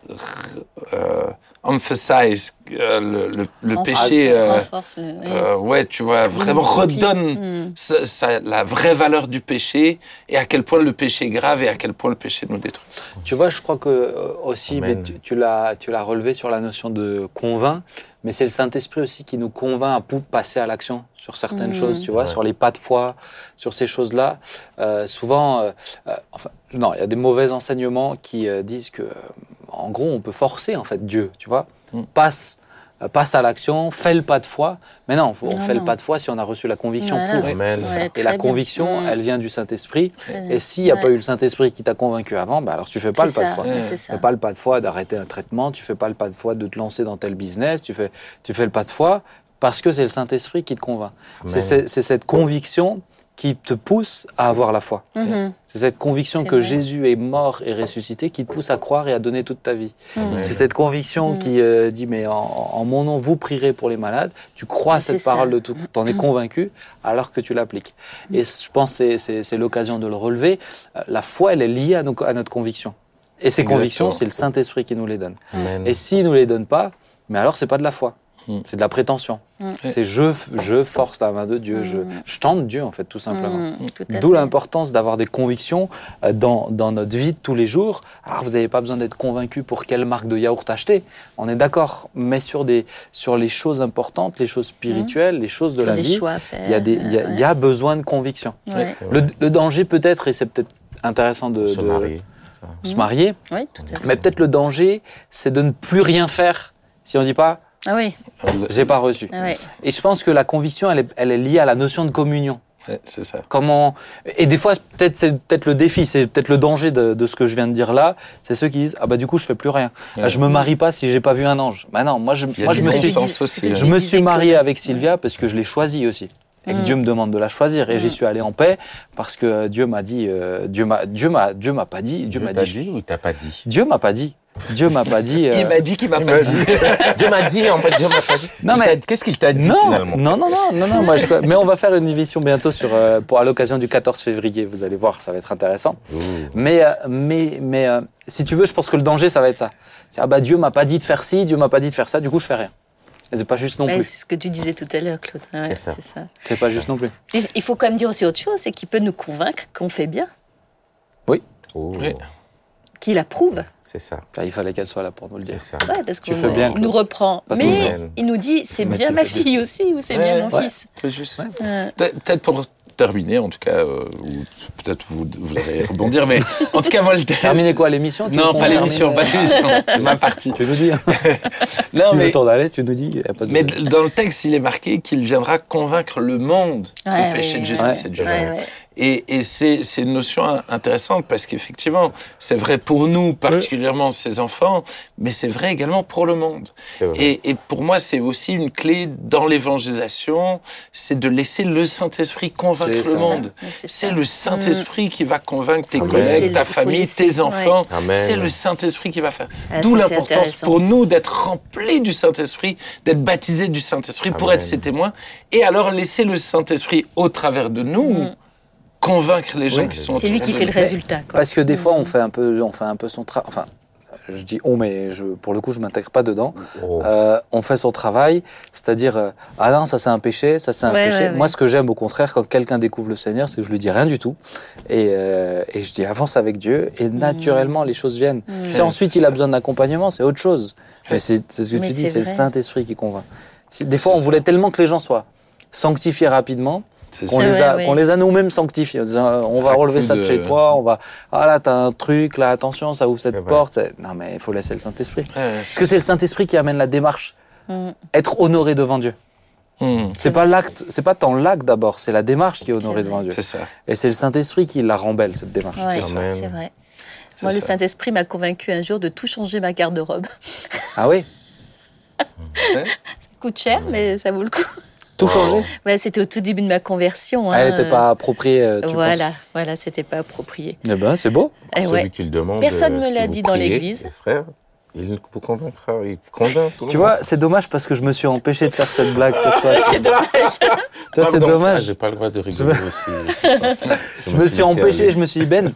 [SPEAKER 2] euh, emphasize euh, le, le- le
[SPEAKER 3] Renforce-
[SPEAKER 2] péché. euh,
[SPEAKER 3] renforce oui.
[SPEAKER 2] ouais, tu vois, vraiment redonne
[SPEAKER 3] Mm.
[SPEAKER 2] ça- ça- la vraie valeur du péché et à quel point le péché est grave et à quel point le péché nous détruit.
[SPEAKER 1] Tu vois, je crois que aussi, mais tu, tu l'as, tu l'as relevé sur la notion de convainc, mais c'est le Saint-Esprit aussi qui nous convainc à passer à l'action sur certaines
[SPEAKER 3] Mhm.
[SPEAKER 1] choses, tu vois,
[SPEAKER 4] Ouais.
[SPEAKER 1] sur les pas de foi, sur ces choses-là. Euh, souvent, euh, euh, enfin, non, il y a des mauvais enseignements qui euh, disent que, euh, en gros, on peut forcer en fait Dieu, tu vois,
[SPEAKER 2] Mm.
[SPEAKER 1] passe. euh, Passe à l'action, fais le pas de foi. Mais non, faut- on
[SPEAKER 3] Non,
[SPEAKER 1] fait
[SPEAKER 3] non.
[SPEAKER 1] le pas de foi si on a reçu la conviction
[SPEAKER 3] Voilà.
[SPEAKER 1] pour.
[SPEAKER 4] Amen.
[SPEAKER 3] Ouais,
[SPEAKER 1] Et la conviction,
[SPEAKER 3] Mm.
[SPEAKER 1] elle vient du Saint-Esprit. Et s'il n'y a
[SPEAKER 3] Ouais.
[SPEAKER 1] pas eu le Saint-Esprit qui t'a convaincu avant, bah alors tu fais pas le pas
[SPEAKER 3] ça,
[SPEAKER 1] de foi.
[SPEAKER 2] Ouais.
[SPEAKER 1] Tu fais pas le pas de foi d'arrêter un traitement, tu fais pas le pas de foi de te lancer dans tel business, tu fais, tu fais le pas de foi parce que c'est le Saint-Esprit qui te convainc. C'est cette conviction qui te pousse à avoir la foi.
[SPEAKER 3] Mhm.
[SPEAKER 1] C'est cette conviction que
[SPEAKER 3] vrai.
[SPEAKER 1] Jésus est mort et ressuscité qui te pousse à croire et à donner toute ta vie.
[SPEAKER 3] Mhm.
[SPEAKER 1] C'est cette conviction
[SPEAKER 3] Mm.
[SPEAKER 1] qui euh, dit mais en, en mon nom vous prierez pour les malades. Tu crois à cette
[SPEAKER 3] ça.
[SPEAKER 1] Parole de tout, t'en es convaincu alors que tu l'appliques. Et je pense que c'est- l'occasion de le relever. Euh, La foi elle est liée à, nos- à notre conviction. Et ces
[SPEAKER 2] Exactement.
[SPEAKER 1] convictions c'est le Saint Esprit qui nous les donne. Et s'il nous les donne pas, mais alors c'est pas de la foi.
[SPEAKER 2] Mm.
[SPEAKER 1] C'est de la prétention.
[SPEAKER 3] Mm.
[SPEAKER 1] C'est je, je force la main de Dieu, je,
[SPEAKER 3] Mm.
[SPEAKER 1] je tente Dieu en fait tout simplement. D'où l'importance d'avoir des convictions euh, dans, dans notre vie de tous les jours. Alors, vous n'avez pas besoin d'être convaincu pour quelle marque de yaourt acheter. On est d'accord. Mais sur, des, sur les choses importantes, les choses spirituelles, les choses de
[SPEAKER 3] Sur
[SPEAKER 1] la vie, il y, a des- y, a- il y a besoin de conviction.
[SPEAKER 3] Ouais.
[SPEAKER 1] Le, le danger peut-être, et c'est peut-être intéressant de,
[SPEAKER 4] se
[SPEAKER 1] de
[SPEAKER 4] marier.
[SPEAKER 1] se marier,
[SPEAKER 3] Oui, tout à fait.
[SPEAKER 1] mais peut-être le danger, c'est de ne plus rien faire si on ne dit pas
[SPEAKER 3] Ah oui,
[SPEAKER 1] j'ai pas reçu.
[SPEAKER 3] ah ouais.
[SPEAKER 1] Et je pense que la conviction, elle est, elle est liée à la notion de communion.
[SPEAKER 2] Ouais, c'est ça.
[SPEAKER 1] Comment et des fois peut-être c'est peut-être le défi, c'est peut-être le danger de, de ce que je viens de dire là. C'est ceux qui disent ah bah du coup je fais plus rien. Ah, je me marie pas si j'ai pas vu un ange. Bah non, moi je moi je me suis
[SPEAKER 2] aussi. hein.
[SPEAKER 1] je me suis marié avec Sylvia parce que je l'ai choisie aussi. Et que
[SPEAKER 3] Mm.
[SPEAKER 1] Dieu me demande de la choisir et j'y suis allé en paix parce que Dieu m'a dit euh, Dieu m'a Dieu m'a Dieu m'a pas dit Dieu
[SPEAKER 4] Dieu
[SPEAKER 1] m'a dit
[SPEAKER 4] ou t'as pas dit?
[SPEAKER 1] Dieu m'a pas dit Dieu m'a pas dit euh,
[SPEAKER 2] Il m'a dit qu'il m'a pas dit.
[SPEAKER 4] Dieu m'a dit, en fait, Dieu m'a pas dit.
[SPEAKER 1] Non, mais-
[SPEAKER 4] Qu'est-ce qu'il t'a dit
[SPEAKER 1] non,
[SPEAKER 4] finalement
[SPEAKER 1] non, non, non, non, non, moi, je- mais on va faire une émission bientôt sur, euh, pour, à l'occasion du 14 février. Vous allez voir, ça va être intéressant.
[SPEAKER 4] Ouh.
[SPEAKER 1] Mais, euh, mais, mais euh, si tu veux, je pense que le danger, ça va être ça. C'est ah bah Dieu m'a pas dit de faire ci, Dieu m'a pas dit de faire ça, du coup je fais rien. Et c'est pas juste non
[SPEAKER 3] Ouais,
[SPEAKER 1] plus.
[SPEAKER 3] c'est ce que tu disais tout à l'heure, Claude. Ouais,
[SPEAKER 4] C'est ça.
[SPEAKER 3] c'est ça.
[SPEAKER 1] C'est pas juste non plus.
[SPEAKER 3] Il faut quand même dire aussi autre chose, c'est qu'il peut nous convaincre qu'on fait bien,
[SPEAKER 4] Oh,
[SPEAKER 2] Oui.
[SPEAKER 3] Qu'il approuve.
[SPEAKER 4] C'est ça,
[SPEAKER 1] il fallait qu'elle soit là pour nous le dire.
[SPEAKER 4] c'est ça.
[SPEAKER 3] Ouais, parce
[SPEAKER 1] Tu
[SPEAKER 3] qu'on
[SPEAKER 1] fais bien,
[SPEAKER 3] il nous reprend.
[SPEAKER 1] Pas
[SPEAKER 3] Mais il nous dit, c'est bien ma fille aussi ou c'est
[SPEAKER 2] Ouais,
[SPEAKER 3] bien mon
[SPEAKER 1] ouais.
[SPEAKER 3] fils.
[SPEAKER 2] C'est juste.
[SPEAKER 3] Ouais.
[SPEAKER 2] Pe- Peut-être pour terminer, en tout cas, euh, ou peut-être vous voudrez rebondir, mais en tout cas, moi, le thème.
[SPEAKER 1] Terminer quoi l'émission
[SPEAKER 2] Non, pas l'émission,
[SPEAKER 1] euh,
[SPEAKER 2] pas l'émission, ma partie.
[SPEAKER 1] Tu nous dis. hein.
[SPEAKER 2] Non,
[SPEAKER 1] si
[SPEAKER 2] mais,
[SPEAKER 1] le temps d'aller, tu nous dis. y a pas de-
[SPEAKER 2] mais dans le texte, il est marqué qu'il viendra convaincre le monde
[SPEAKER 3] Ouais,
[SPEAKER 2] du péché
[SPEAKER 3] ouais,
[SPEAKER 2] de justice
[SPEAKER 1] Ouais,
[SPEAKER 2] et de jugement. Et, et c'est c'est une notion in- intéressante parce qu'effectivement, c'est vrai pour nous, particulièrement ces enfants, mais c'est vrai également pour le monde. Et, et pour moi, c'est aussi une clé dans l'évangélisation, c'est de laisser le Saint-Esprit convaincre le monde.
[SPEAKER 3] C'est
[SPEAKER 2] le Saint-Esprit qui va convaincre tes collègues, ta famille, tes enfants. C'est le Saint-Esprit qui va faire.
[SPEAKER 3] Ah,
[SPEAKER 2] D'où l'importance pour nous d'être remplis du Saint-Esprit, d'être baptisés du Saint-Esprit pour être ses témoins. Et alors laisser le Saint-Esprit au travers de nous
[SPEAKER 3] Mm.
[SPEAKER 2] Convaincre les gens
[SPEAKER 1] Oui.
[SPEAKER 2] qui sont
[SPEAKER 3] C'est lui qui fait le résultat. Quoi.
[SPEAKER 1] Parce que des fois, on fait un peu, on fait un peu son travail. Enfin, je dis on, mais je, pour le coup, je m'intègre pas dedans.
[SPEAKER 4] Oh.
[SPEAKER 1] Euh, on fait son travail, c'est-à-dire euh, ah non ça c'est un péché, ça c'est un
[SPEAKER 3] Ouais,
[SPEAKER 1] péché.
[SPEAKER 3] ouais, ouais.
[SPEAKER 1] Moi ce que j'aime au contraire quand quelqu'un découvre le Seigneur, c'est que je lui dis rien du tout et, euh, et je dis avance avec Dieu et naturellement les choses viennent.
[SPEAKER 3] Mm.
[SPEAKER 1] Si ensuite il a besoin d'accompagnement, c'est autre chose. Mais c'est c'est ce que
[SPEAKER 3] Mais
[SPEAKER 1] tu dis,
[SPEAKER 3] c'est
[SPEAKER 1] c'est le
[SPEAKER 3] vrai.
[SPEAKER 1] Saint Esprit qui convainc. Des fois on
[SPEAKER 2] C'est
[SPEAKER 1] voulait tellement que les gens soient sanctifiés rapidement
[SPEAKER 2] C'est
[SPEAKER 1] qu'on
[SPEAKER 2] ça.
[SPEAKER 1] les
[SPEAKER 3] Ouais,
[SPEAKER 1] a,
[SPEAKER 3] ouais.
[SPEAKER 1] qu'on les a nous-mêmes sanctifiés. en disant, euh, on va
[SPEAKER 2] À
[SPEAKER 1] relever ça de
[SPEAKER 2] de-
[SPEAKER 1] chez toi, on va ah là t'as un truc là attention ça ouvre cette porte. Non mais il faut laisser le Saint Esprit.
[SPEAKER 2] Ouais,
[SPEAKER 1] Parce que c'est le Saint-Esprit qui amène la démarche.
[SPEAKER 3] Mm.
[SPEAKER 1] Être honoré devant Dieu.
[SPEAKER 2] Mm.
[SPEAKER 1] C'est pas l'acte, c'est pas tant l'acte d'abord, c'est la démarche qui est honorée devant Dieu.
[SPEAKER 2] C'est ça.
[SPEAKER 1] Et c'est le Saint-Esprit qui la rend belle, cette démarche.
[SPEAKER 3] Ouais,
[SPEAKER 2] ça.
[SPEAKER 3] c'est vrai. Moi, le
[SPEAKER 2] ça.
[SPEAKER 3] Saint-Esprit m'a convaincu un jour de tout changer ma garde-robe.
[SPEAKER 1] Ah oui
[SPEAKER 2] Ouais.
[SPEAKER 3] coûte cher, mais ça vaut le coup.
[SPEAKER 1] Tout changé
[SPEAKER 3] Ouais, c'était au tout début de ma conversion.
[SPEAKER 1] Elle
[SPEAKER 3] hein.
[SPEAKER 1] n'était pas appropriée, euh, tu
[SPEAKER 3] Voilà, voilà, c'était pas approprié.
[SPEAKER 1] penses Eh ben, c'est beau.
[SPEAKER 3] Eh
[SPEAKER 4] Celui
[SPEAKER 3] ouais.
[SPEAKER 4] qui le demande.
[SPEAKER 3] Personne
[SPEAKER 4] euh,
[SPEAKER 3] me
[SPEAKER 4] si
[SPEAKER 3] l'a dit dans l'église.
[SPEAKER 4] les Frères, il vous convaincra. Il convainc tout
[SPEAKER 1] Tu
[SPEAKER 4] monde.
[SPEAKER 1] vois, c'est dommage parce que je me suis empêché de faire cette blague sur toi.
[SPEAKER 3] C'est dommage.
[SPEAKER 1] Tu vois, c'est
[SPEAKER 4] Pardon. Ah,
[SPEAKER 1] dommage.
[SPEAKER 4] J'ai pas le droit de rigoler aussi. ça.
[SPEAKER 1] Je me suis empêché,
[SPEAKER 4] aller.
[SPEAKER 1] je me suis dit, Ben,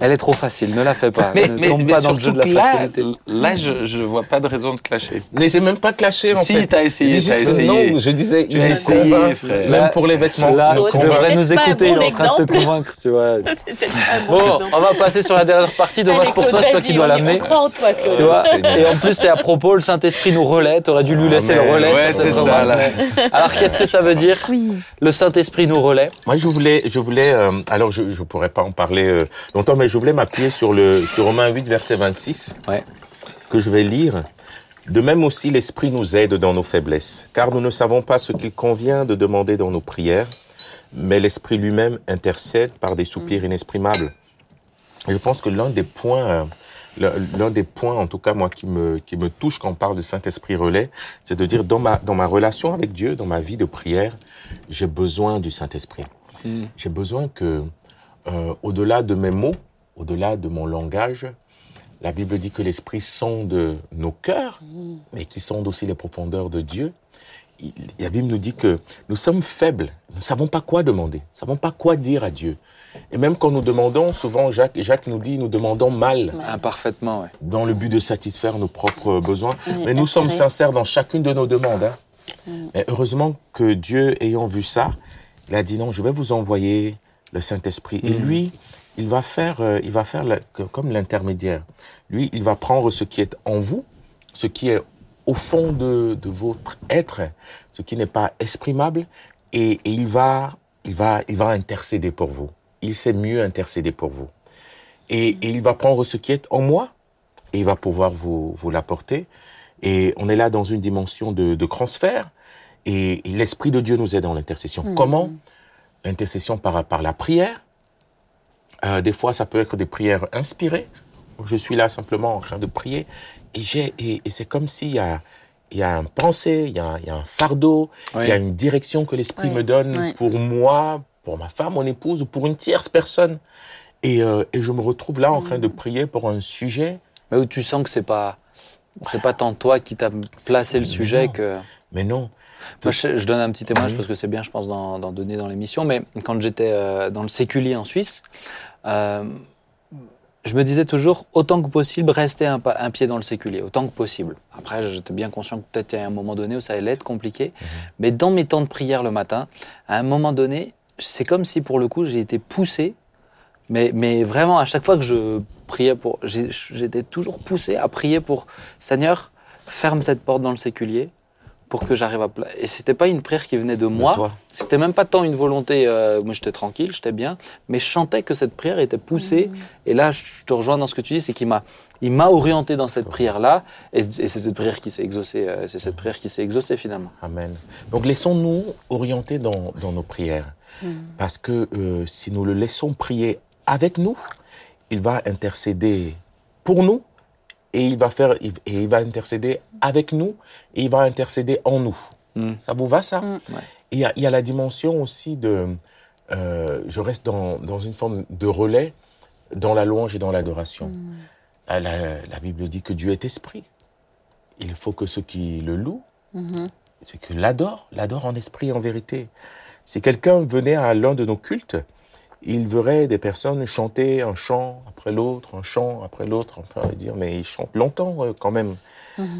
[SPEAKER 1] elle est trop facile, ne la fais pas.
[SPEAKER 2] Mais,
[SPEAKER 1] ne
[SPEAKER 2] mais,
[SPEAKER 1] tombe
[SPEAKER 2] mais
[SPEAKER 1] pas dans le
[SPEAKER 2] surtout
[SPEAKER 1] jeu de la
[SPEAKER 2] là,
[SPEAKER 1] facilité.
[SPEAKER 2] là, je, je vois pas de raison de clasher.
[SPEAKER 4] Mais j'ai même pas clashé en
[SPEAKER 2] Si,
[SPEAKER 4] fait.
[SPEAKER 2] t'as essayé,
[SPEAKER 4] J'ai
[SPEAKER 2] t'as essayé.
[SPEAKER 4] Non, je disais,
[SPEAKER 2] Tu as essayé, frère.
[SPEAKER 4] Même pour les vêtements.
[SPEAKER 1] Là, tu devrais nous écouter,
[SPEAKER 3] bon
[SPEAKER 1] il est en train de te convaincre, tu vois.
[SPEAKER 3] Bon
[SPEAKER 1] on va passer sur la dernière partie. Dommage
[SPEAKER 3] Allez,
[SPEAKER 1] pour toi, c'est toi qui dois l'amener.
[SPEAKER 3] On croit en toi, Claude.
[SPEAKER 1] Tu vois. Et en plus, c'est à propos, le Saint-Esprit nous relaie. Tu aurais dû lui laisser le relais.
[SPEAKER 2] Ouais, c'est ça, là.
[SPEAKER 1] Alors, qu'est-ce que ça veut dire
[SPEAKER 3] Oui.
[SPEAKER 1] Le Saint-Esprit nous relaie.
[SPEAKER 4] Moi, je voulais, je voulais, euh, alors je, je pourrais pas en parler euh, longtemps, mais je voulais m'appuyer sur le, sur Romains 8, verset 26,
[SPEAKER 1] Ouais.
[SPEAKER 4] que je vais lire. De même aussi, l'Esprit nous aide dans nos faiblesses, car nous ne savons pas ce qu'il convient de demander dans nos prières, mais l'Esprit lui-même intercède par des soupirs inexprimables. Et je pense que l'un des points, l'un des points, en tout cas moi, qui me, qui me touche quand on parle de Saint-Esprit relais, c'est de dire dans ma, dans ma relation avec Dieu, dans ma vie de prière, j'ai besoin du Saint-Esprit.
[SPEAKER 1] Mm.
[SPEAKER 4] J'ai besoin que, euh, au-delà de mes mots, au-delà de mon langage, la Bible dit que l'Esprit sonde nos cœurs, mais qui sonde aussi les profondeurs de Dieu. Il- La Bible nous dit que nous sommes faibles, nous ne savons pas quoi demander, nous ne savons pas quoi dire à Dieu. Et même quand nous demandons, souvent Jacques, Jacques nous dit, nous demandons mal
[SPEAKER 1] Imparfaitement, ouais.
[SPEAKER 4] dans le but de satisfaire nos propres besoins.
[SPEAKER 3] Oui,
[SPEAKER 4] Mais nous sommes sincères dans chacune de nos demandes. hein. Mais heureusement que Dieu, ayant vu ça, il a dit non, je vais vous envoyer le Saint-Esprit. Et lui, il va faire, euh, il va faire la- comme l'intermédiaire. Lui, il va prendre ce qui est en vous, ce qui est au fond de, de votre être, ce qui n'est pas exprimable, et, et il va, il va, il va intercéder pour vous. Il sait mieux intercéder pour vous. Et, et il va prendre ce qui est en moi, et il va pouvoir vous, vous l'apporter. Et on est là dans une dimension de, de transfert, et, et l'Esprit de Dieu nous aide dans l'intercession. Comment? L'intercession par, par la prière. Euh, des fois, ça peut être des prières inspirées. Je suis là simplement en train de prier, et, j'ai, et, et c'est comme s'il y a, il y a un pensée, il y a, il y a un fardeau,
[SPEAKER 1] Oui.
[SPEAKER 4] il y a une direction que l'Esprit
[SPEAKER 3] Oui,
[SPEAKER 4] me donne
[SPEAKER 3] oui.
[SPEAKER 4] pour moi, pour ma femme, mon épouse, ou pour une tierce personne. Et, euh, et je me retrouve là en train de prier pour un sujet
[SPEAKER 1] Mais où tu sens que c'est pas, c'est pas tant toi qui t'as placé le sujet
[SPEAKER 4] non.
[SPEAKER 1] que.
[SPEAKER 4] Mais non.
[SPEAKER 1] Moi, je, je donne un petit témoignage
[SPEAKER 4] Oui.
[SPEAKER 1] parce que c'est bien, je pense, d'en d'en donner dans l'émission. Mais quand j'étais euh, dans le séculier en Suisse, euh, je me disais toujours, autant que possible, rester un, un pied dans le séculier, autant que possible. Après, j'étais bien conscient que peut-être il y a un moment donné où ça allait être compliqué. Mais dans mes temps de prière le matin, à un moment donné, c'est comme si pour le coup, j'ai été poussé. Mais, mais vraiment, à chaque fois que je priais pour. J'étais toujours poussé à prier pour Seigneur, ferme cette porte dans le séculier pour que j'arrive à. Et c'était pas une prière qui venait de moi. C'était même pas tant une volonté. euh, moi, j'étais tranquille, j'étais bien, mais je sentais que cette prière était poussée. Et là, je te rejoins dans ce que tu dis, c'est qu'il m'a, il m'a orienté dans cette prière-là, et, et c'est cette prière qui s'est exaucée. euh, c'est cette prière qui s'est exaucée finalement.
[SPEAKER 4] Amen. Donc laissons-nous orienter dans, dans nos prières. Parce que euh, si nous le laissons prier avec nous, il va intercéder pour nous et il va faire et il va intercéder avec nous et il va intercéder en nous.
[SPEAKER 1] Mm.
[SPEAKER 4] Ça vous va ça
[SPEAKER 3] Mm.
[SPEAKER 4] Et Il y, a, il y a la dimension aussi de euh, je reste dans, dans une forme de relais dans la louange et dans l'adoration. La, la- la Bible dit que Dieu est esprit. Il faut que ceux qui le louent ceux qui l'adorent, l'adorent en esprit et en vérité. Si quelqu'un venait à l'un de nos cultes, il verrait des personnes chanter un chant après l'autre, un chant après l'autre, on peut dire, mais ils chantent longtemps euh, quand même,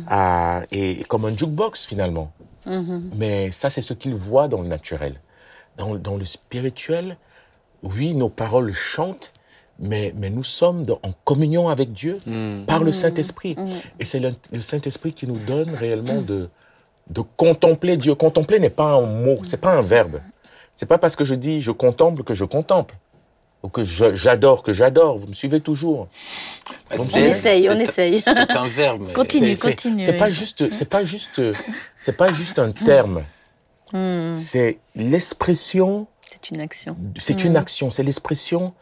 [SPEAKER 4] Ah, et comme un jukebox finalement. Mais ça, c'est ce qu'ils voient dans le naturel. Dans, dans le spirituel, oui, nos paroles chantent, mais, mais nous sommes dans- en communion avec Dieu par le Saint-Esprit. Et c'est le, le Saint-Esprit qui nous donne réellement de, de contempler Dieu. Contempler n'est pas un mot, c'est pas un verbe. C'est pas parce que je dis je contemple que je contemple. Ou que j'adore que j'adore. Vous me suivez toujours.
[SPEAKER 2] Bah,
[SPEAKER 4] On
[SPEAKER 3] essaye, on essaye.
[SPEAKER 2] C'est un verbe.
[SPEAKER 3] Continue, continue.
[SPEAKER 4] C'est
[SPEAKER 3] oui.
[SPEAKER 4] pas juste, c'est pas juste, c'est pas juste un terme.
[SPEAKER 3] Hmm,
[SPEAKER 4] C'est l'expression,
[SPEAKER 3] C'est une action.
[SPEAKER 4] c'est une action, c'est l'expression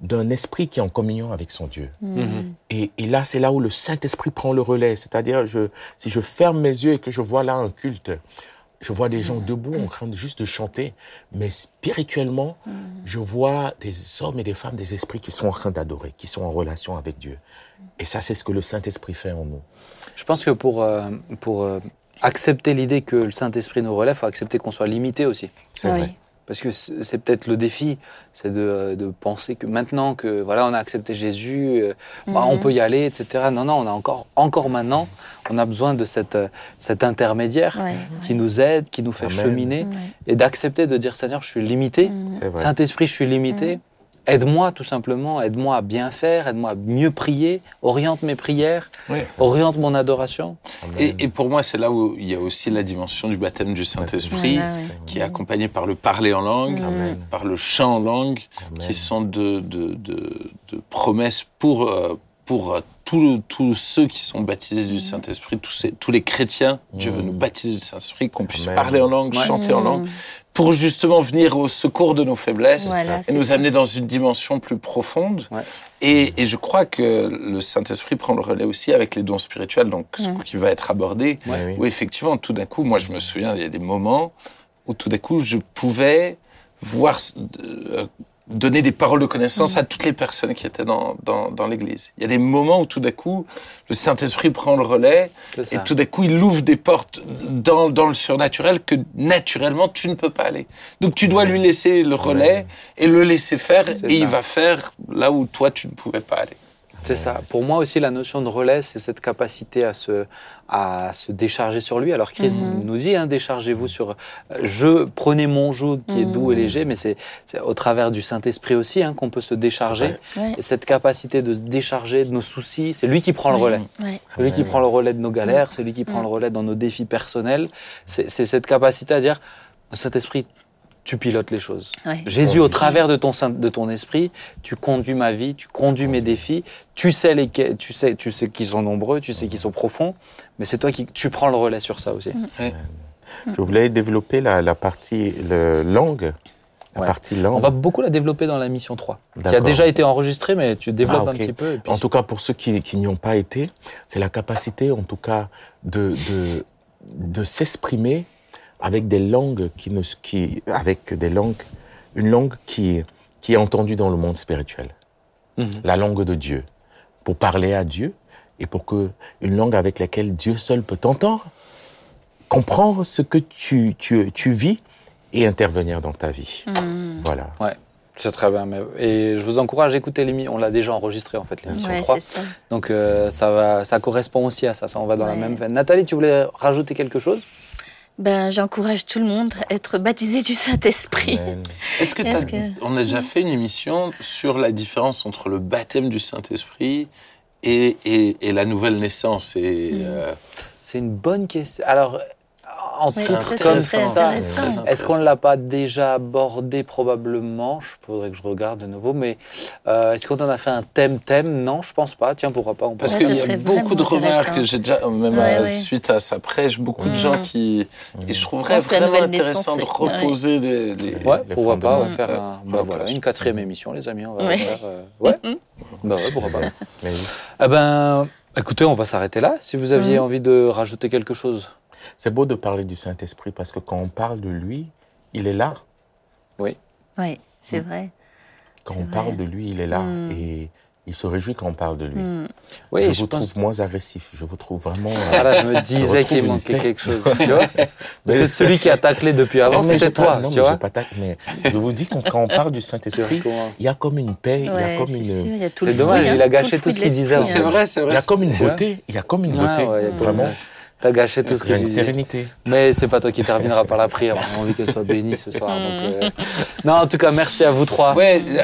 [SPEAKER 4] d'un esprit qui est en communion avec son Dieu.
[SPEAKER 1] Mhm.
[SPEAKER 4] Et, et là, c'est là où le Saint-Esprit prend le relais. C'est-à-dire, je, si je ferme mes yeux et que je vois là un culte, je vois des gens debout en train de juste de chanter, mais spirituellement, je vois des hommes et des femmes, des esprits qui sont en train d'adorer, qui sont en relation avec Dieu. Et ça, c'est ce que le Saint-Esprit fait en nous.
[SPEAKER 1] Je pense que pour, euh, pour euh, accepter l'idée que le Saint-Esprit nous relève, il faut accepter qu'on soit limité aussi.
[SPEAKER 4] C'est
[SPEAKER 3] Oui.
[SPEAKER 4] vrai.
[SPEAKER 1] Parce que c'est peut-être le défi, c'est de, de penser que maintenant que voilà, on a accepté Jésus, euh, bah, on peut y aller, etc. Non, non, on a encore, encore maintenant, on a besoin de cette, cet intermédiaire
[SPEAKER 3] Ouais,
[SPEAKER 1] qui nous aide, qui nous fait
[SPEAKER 4] Amen.
[SPEAKER 1] cheminer, et d'accepter de dire Seigneur, je suis limité.
[SPEAKER 4] C'est vrai.
[SPEAKER 1] Saint-Esprit, je suis limité. Aide-moi tout simplement, aide-moi à bien faire, aide-moi à mieux prier, oriente mes prières,
[SPEAKER 2] Oui.
[SPEAKER 1] oriente mon adoration.
[SPEAKER 2] Et, et pour moi, c'est là où il y a aussi la dimension du baptême du Saint-Esprit, qui est accompagné par le parler en langue,
[SPEAKER 4] Amen.
[SPEAKER 2] par le chant en langue,
[SPEAKER 4] Amen.
[SPEAKER 2] qui sont de, de, de, de promesses pour, euh, pour euh, tous ceux qui sont baptisés du Saint-Esprit, tous, ces- tous les chrétiens. Dieu veut nous baptiser du Saint-Esprit, qu'on puisse
[SPEAKER 4] Amen.
[SPEAKER 2] parler en langue,
[SPEAKER 1] Ouais.
[SPEAKER 2] chanter en langue, pour justement venir au secours de nos faiblesses
[SPEAKER 3] Voilà,
[SPEAKER 2] et nous
[SPEAKER 3] ça.
[SPEAKER 2] amener dans une dimension plus profonde.
[SPEAKER 1] Ouais.
[SPEAKER 2] Et, et je crois que le Saint-Esprit prend le relais aussi avec les dons spirituels, donc ce qui va être abordé.
[SPEAKER 4] Ouais, oui.
[SPEAKER 2] Où effectivement, tout d'un coup, moi je me souviens, il y a des moments où tout d'un coup, je pouvais voir, euh, donner des paroles de connaissance à toutes les personnes qui étaient dans, dans, dans l'Église. Il y a des moments où tout d'un coup, le Saint-Esprit prend le relais et tout d'un coup, il ouvre des portes dans, dans le surnaturel que naturellement, tu ne peux pas aller. Donc tu dois lui laisser le relais et le laisser faire et il va faire là où toi, tu ne pouvais pas aller.
[SPEAKER 1] C'est ça. Pour moi aussi, la notion de relais, c'est cette capacité à se, à se décharger sur lui. Alors Christ nous dit, hein, déchargez-vous sur euh, je, prenez mon joug qui est doux et léger, mais c'est c'est au travers du Saint-Esprit aussi hein, qu'on peut se décharger.
[SPEAKER 3] Ouais.
[SPEAKER 1] Et cette capacité de se décharger de nos soucis, c'est lui qui prend le relais.
[SPEAKER 3] Ouais.
[SPEAKER 1] C'est lui qui prend le relais de nos galères, c'est lui qui prend le relais dans nos défis personnels. C'est c'est cette capacité à dire, Saint-Esprit, tu pilotes les choses.
[SPEAKER 3] Ouais.
[SPEAKER 1] Jésus, au travers de ton, de ton esprit, tu conduis ma vie, tu conduis mes défis, tu sais, les, tu sais, tu sais qu'ils sont nombreux, tu sais qu'ils sont profonds, mais c'est toi qui tu prends le relais sur ça aussi.
[SPEAKER 4] Je voulais développer la, la partie le langue. La
[SPEAKER 1] Ouais.
[SPEAKER 4] partie langue.
[SPEAKER 1] On va beaucoup la développer dans la mission 3, qui a déjà été enregistrée, mais tu développes
[SPEAKER 4] Ah,
[SPEAKER 1] un petit peu. et puis-
[SPEAKER 4] En tout cas, pour ceux qui, qui n'y ont pas été, c'est la capacité, en tout cas, de, de, de s'exprimer avec des langues qui ne, qui, avec des langues, une langue qui, qui est entendue dans le monde spirituel.
[SPEAKER 1] Mhm.
[SPEAKER 4] La langue de Dieu. Pour parler à Dieu et pour que, une langue avec laquelle Dieu seul peut t'entendre, comprendre ce que tu, tu, tu vis et intervenir dans ta vie.
[SPEAKER 3] Mm.
[SPEAKER 4] Voilà.
[SPEAKER 1] Ouais, c'est très bien. Mais... Et je vous encourage à écouter l'émission. On l'a déjà enregistré, en fait, l'émission
[SPEAKER 3] Ouais,
[SPEAKER 1] 3.
[SPEAKER 3] c'est ça.
[SPEAKER 1] Donc euh, ça, va, ça correspond aussi à ça. Ça, on va dans la même veine. Nathalie, tu voulais rajouter quelque chose?
[SPEAKER 3] Ben, j'encourage tout le monde à être baptisé du Saint-Esprit.
[SPEAKER 2] Est-ce que, t'as-
[SPEAKER 3] que-
[SPEAKER 2] on a déjà fait une émission sur la différence entre le baptême du Saint-Esprit et, et, et la nouvelle naissance et euh,
[SPEAKER 1] C'est une bonne question. Alors, en
[SPEAKER 3] Oui,
[SPEAKER 1] titre comme ça, est-ce qu'on ne l'a pas déjà abordé probablement Je faudrait que je regarde de nouveau, mais euh, est-ce qu'on en a fait un thème-thème Non, je pense pas. Tiens, pourquoi pas on
[SPEAKER 2] Parce qu'il y a beaucoup de remarques, j'ai déjà, même
[SPEAKER 3] Ouais, ouais.
[SPEAKER 2] suite à sa prêche, beaucoup de
[SPEAKER 3] Mm.
[SPEAKER 2] gens qui. Et je trouverais
[SPEAKER 3] la
[SPEAKER 2] vraiment intéressant de
[SPEAKER 3] naissance,
[SPEAKER 2] reposer des. des-
[SPEAKER 1] Ouais,
[SPEAKER 4] les
[SPEAKER 1] pourquoi pas on va faire
[SPEAKER 2] Ouais.
[SPEAKER 1] un,
[SPEAKER 2] Ouais.
[SPEAKER 1] bah voilà, une quatrième émission, les amis. On va
[SPEAKER 3] Ouais.
[SPEAKER 1] faire, euh, ouais. bah ouais, pourquoi pas. Eh ben, écoutez, on va s'arrêter là. Si vous aviez envie de rajouter quelque chose.
[SPEAKER 4] C'est beau de parler du Saint-Esprit parce que quand on parle de lui, il est là.
[SPEAKER 1] Oui.
[SPEAKER 3] Oui, c'est vrai.
[SPEAKER 4] Quand on
[SPEAKER 3] vrai.
[SPEAKER 4] parle de lui, il est là.
[SPEAKER 3] Mm.
[SPEAKER 4] Et il se réjouit quand on parle de lui.
[SPEAKER 3] Mm.
[SPEAKER 1] Oui,
[SPEAKER 4] je
[SPEAKER 1] je
[SPEAKER 4] vous
[SPEAKER 1] pense.
[SPEAKER 4] trouve moins agressif. Je vous trouve vraiment.
[SPEAKER 1] Ah là, je me disais qu'il manquait quelque chose. Tu vois Parce
[SPEAKER 4] Mais-
[SPEAKER 1] que celui qui a taclé depuis avant, c'était toi.
[SPEAKER 4] pas- non,
[SPEAKER 1] tu
[SPEAKER 4] mais
[SPEAKER 1] vois
[SPEAKER 4] j'ai pas tac- mais je vous dis, quand, quand on parle du Saint-Esprit, il y a comme une paix, il y a comme
[SPEAKER 3] c'est
[SPEAKER 4] une.
[SPEAKER 3] sûr, il y a tout
[SPEAKER 1] C'est dommage, il a
[SPEAKER 3] hein,
[SPEAKER 1] gâché
[SPEAKER 3] le
[SPEAKER 1] tout ce qu'il disait
[SPEAKER 2] C'est vrai, c'est
[SPEAKER 4] Il
[SPEAKER 2] vrai.
[SPEAKER 4] y a comme une beauté. Il y a comme une
[SPEAKER 1] Ah,
[SPEAKER 4] beauté.
[SPEAKER 1] il
[SPEAKER 4] Vraiment.
[SPEAKER 1] T'as gâché tout ce que
[SPEAKER 4] une
[SPEAKER 1] tu disais.
[SPEAKER 4] sérénité.
[SPEAKER 1] Mais c'est pas toi qui termineras par la prière. On a envie qu'elle soit bénie ce soir. donc, euh, Non, en tout cas, merci à vous trois.
[SPEAKER 2] Ouais, euh,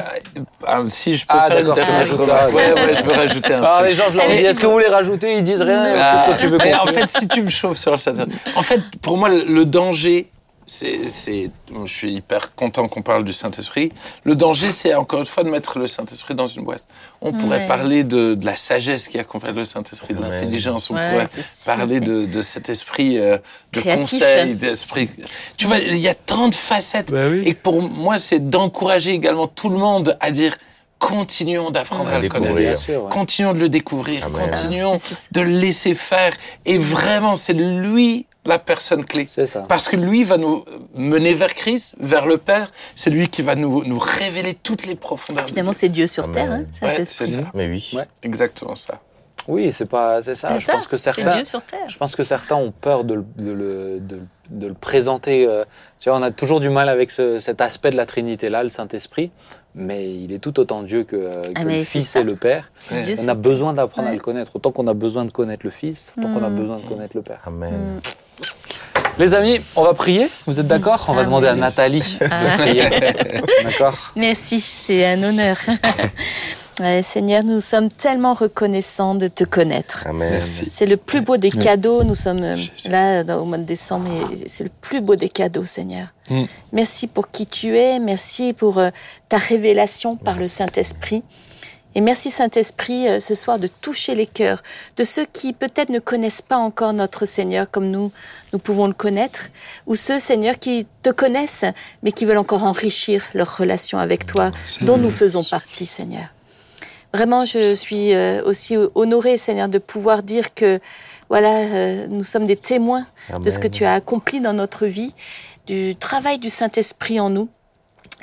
[SPEAKER 2] euh, si je peux
[SPEAKER 1] Ah,
[SPEAKER 2] faire une dernière
[SPEAKER 1] ah,
[SPEAKER 2] Ouais,
[SPEAKER 1] ouais.
[SPEAKER 2] ouais, je veux rajouter un
[SPEAKER 1] Alors
[SPEAKER 2] truc.
[SPEAKER 1] les gens, je leur dis, est-ce que vous voulez rajouter? Ils disent rien. et ensuite,
[SPEAKER 2] Ah,
[SPEAKER 1] toi, tu veux
[SPEAKER 2] mais en fait, si tu me chauffes sur le Saint-Esprit. En fait, pour moi, le danger, c'est, c'est, je suis hyper content qu'on parle du Saint-Esprit. Le danger, c'est encore une fois de mettre le Saint-Esprit dans une boîte. On pourrait
[SPEAKER 3] Ouais.
[SPEAKER 2] parler de, de la sagesse qui accompagne le Saint-Esprit, de
[SPEAKER 4] Ouais.
[SPEAKER 2] l'intelligence. On
[SPEAKER 3] Ouais,
[SPEAKER 2] pourrait parler de, de cet esprit euh, de
[SPEAKER 3] Créatif.
[SPEAKER 2] conseil, d'esprit. Tu vois, il y a tant de facettes.
[SPEAKER 1] Bah oui.
[SPEAKER 2] Et pour moi, c'est d'encourager également tout le monde à dire continuons d'apprendre
[SPEAKER 4] À
[SPEAKER 2] à, le
[SPEAKER 4] découvrir.
[SPEAKER 2] connaître.
[SPEAKER 1] Bien sûr, ouais.
[SPEAKER 2] Continuons de le découvrir,
[SPEAKER 4] Amen.
[SPEAKER 2] continuons de le laisser faire. Et vraiment, c'est lui la personne clé.
[SPEAKER 1] C'est ça.
[SPEAKER 2] Parce que lui va nous mener vers Christ, vers le Père. C'est lui qui va nous, nous révéler toutes les profondeurs. de
[SPEAKER 3] Finalement, c'est Dieu sur
[SPEAKER 4] Amen.
[SPEAKER 3] terre, hein,
[SPEAKER 2] Ouais, c'est ça.
[SPEAKER 4] Mais oui.
[SPEAKER 1] Ouais.
[SPEAKER 2] Exactement ça.
[SPEAKER 1] Oui, c'est pas, c'est ça.
[SPEAKER 3] C'est
[SPEAKER 1] Je
[SPEAKER 3] ça,
[SPEAKER 1] pense que
[SPEAKER 3] C'est
[SPEAKER 1] certains,
[SPEAKER 3] Dieu sur terre.
[SPEAKER 1] je pense que certains ont peur de le, de le, de, de le présenter. euh, tu vois, on a toujours du mal avec ce- cet aspect de la Trinité là, le Saint-Esprit, mais il est tout autant Dieu que, euh, que
[SPEAKER 3] Ah,
[SPEAKER 1] le Fils et le Père. On a besoin d'apprendre à le connaître. Autant qu'on a besoin de connaître le Fils, autant qu'on a
[SPEAKER 3] Mm.
[SPEAKER 1] besoin de connaître le Père.
[SPEAKER 4] Amen.
[SPEAKER 1] Les amis, on va prier. Vous êtes d'accord? On va
[SPEAKER 3] Ah,
[SPEAKER 1] demander à. Nathalie de
[SPEAKER 3] Ah.
[SPEAKER 1] prier. D'accord?
[SPEAKER 3] Merci, c'est un honneur. Ouais, Seigneur, nous sommes tellement reconnaissants de te connaître. C'est le plus beau des cadeaux. Nous sommes euh, là dans- au mois de décembre et c'est le plus beau des cadeaux, Seigneur.
[SPEAKER 2] Mm.
[SPEAKER 3] Merci pour qui tu es. Merci pour euh, ta révélation par le Saint-Esprit. Et merci Saint-Esprit euh, ce soir de toucher les cœurs de ceux qui peut-être ne connaissent pas encore notre Seigneur comme nous, nous pouvons le connaître, ou ceux Seigneur qui te connaissent mais qui veulent encore enrichir leur relation avec toi, dont nous faisons partie Seigneur. Vraiment, je suis euh, aussi honorée, Seigneur, de pouvoir dire que voilà, euh, nous sommes des témoins de ce que tu as accompli dans notre vie, du travail du Saint-Esprit en nous.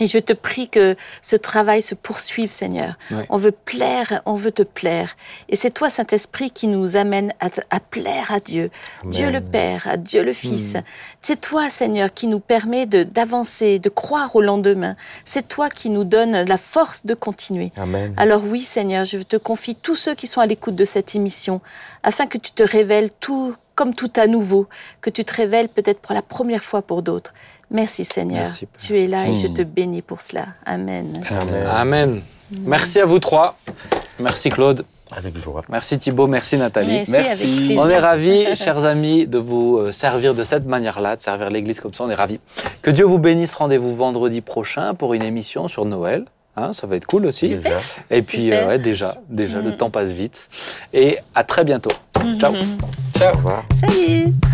[SPEAKER 3] Et je te prie que ce travail se poursuive, Seigneur.
[SPEAKER 1] Ouais.
[SPEAKER 3] On veut plaire, on veut te plaire. Et c'est toi, Saint-Esprit, qui nous amène à, plaire à Dieu. Dieu le Père, à Dieu le Fils. C'est toi, Seigneur, qui nous permet de- d'avancer, de croire au lendemain. C'est toi qui nous donne la force de continuer.
[SPEAKER 4] Amen.
[SPEAKER 3] Alors oui, Seigneur, je te confie tous ceux qui sont à l'écoute de cette émission, afin que tu te révèles tout comme tout à nouveau, que tu te révèles peut-être pour la première fois pour d'autres. Merci Seigneur,
[SPEAKER 1] Merci,
[SPEAKER 3] tu es là et je te bénis pour cela. Amen.
[SPEAKER 4] Amen.
[SPEAKER 1] Amen. Merci à vous trois. Merci Claude.
[SPEAKER 4] Avec joie.
[SPEAKER 1] Merci Thibaut. Merci Nathalie.
[SPEAKER 3] Merci,
[SPEAKER 2] Merci.
[SPEAKER 1] On est ravis, chers amis, de vous euh, servir de cette manière-là, de servir l'Église comme ça. On est ravis. Que Dieu vous bénisse. Rendez-vous vendredi prochain pour une émission sur Noël. Hein, ça va être cool aussi.
[SPEAKER 4] Déjà.
[SPEAKER 1] Et puis,
[SPEAKER 3] Super.
[SPEAKER 1] euh, ouais, déjà, déjà, le
[SPEAKER 3] Mm.
[SPEAKER 1] temps passe vite. Et à très bientôt. Ciao.
[SPEAKER 4] Mm-hmm. Ciao.
[SPEAKER 3] Salut.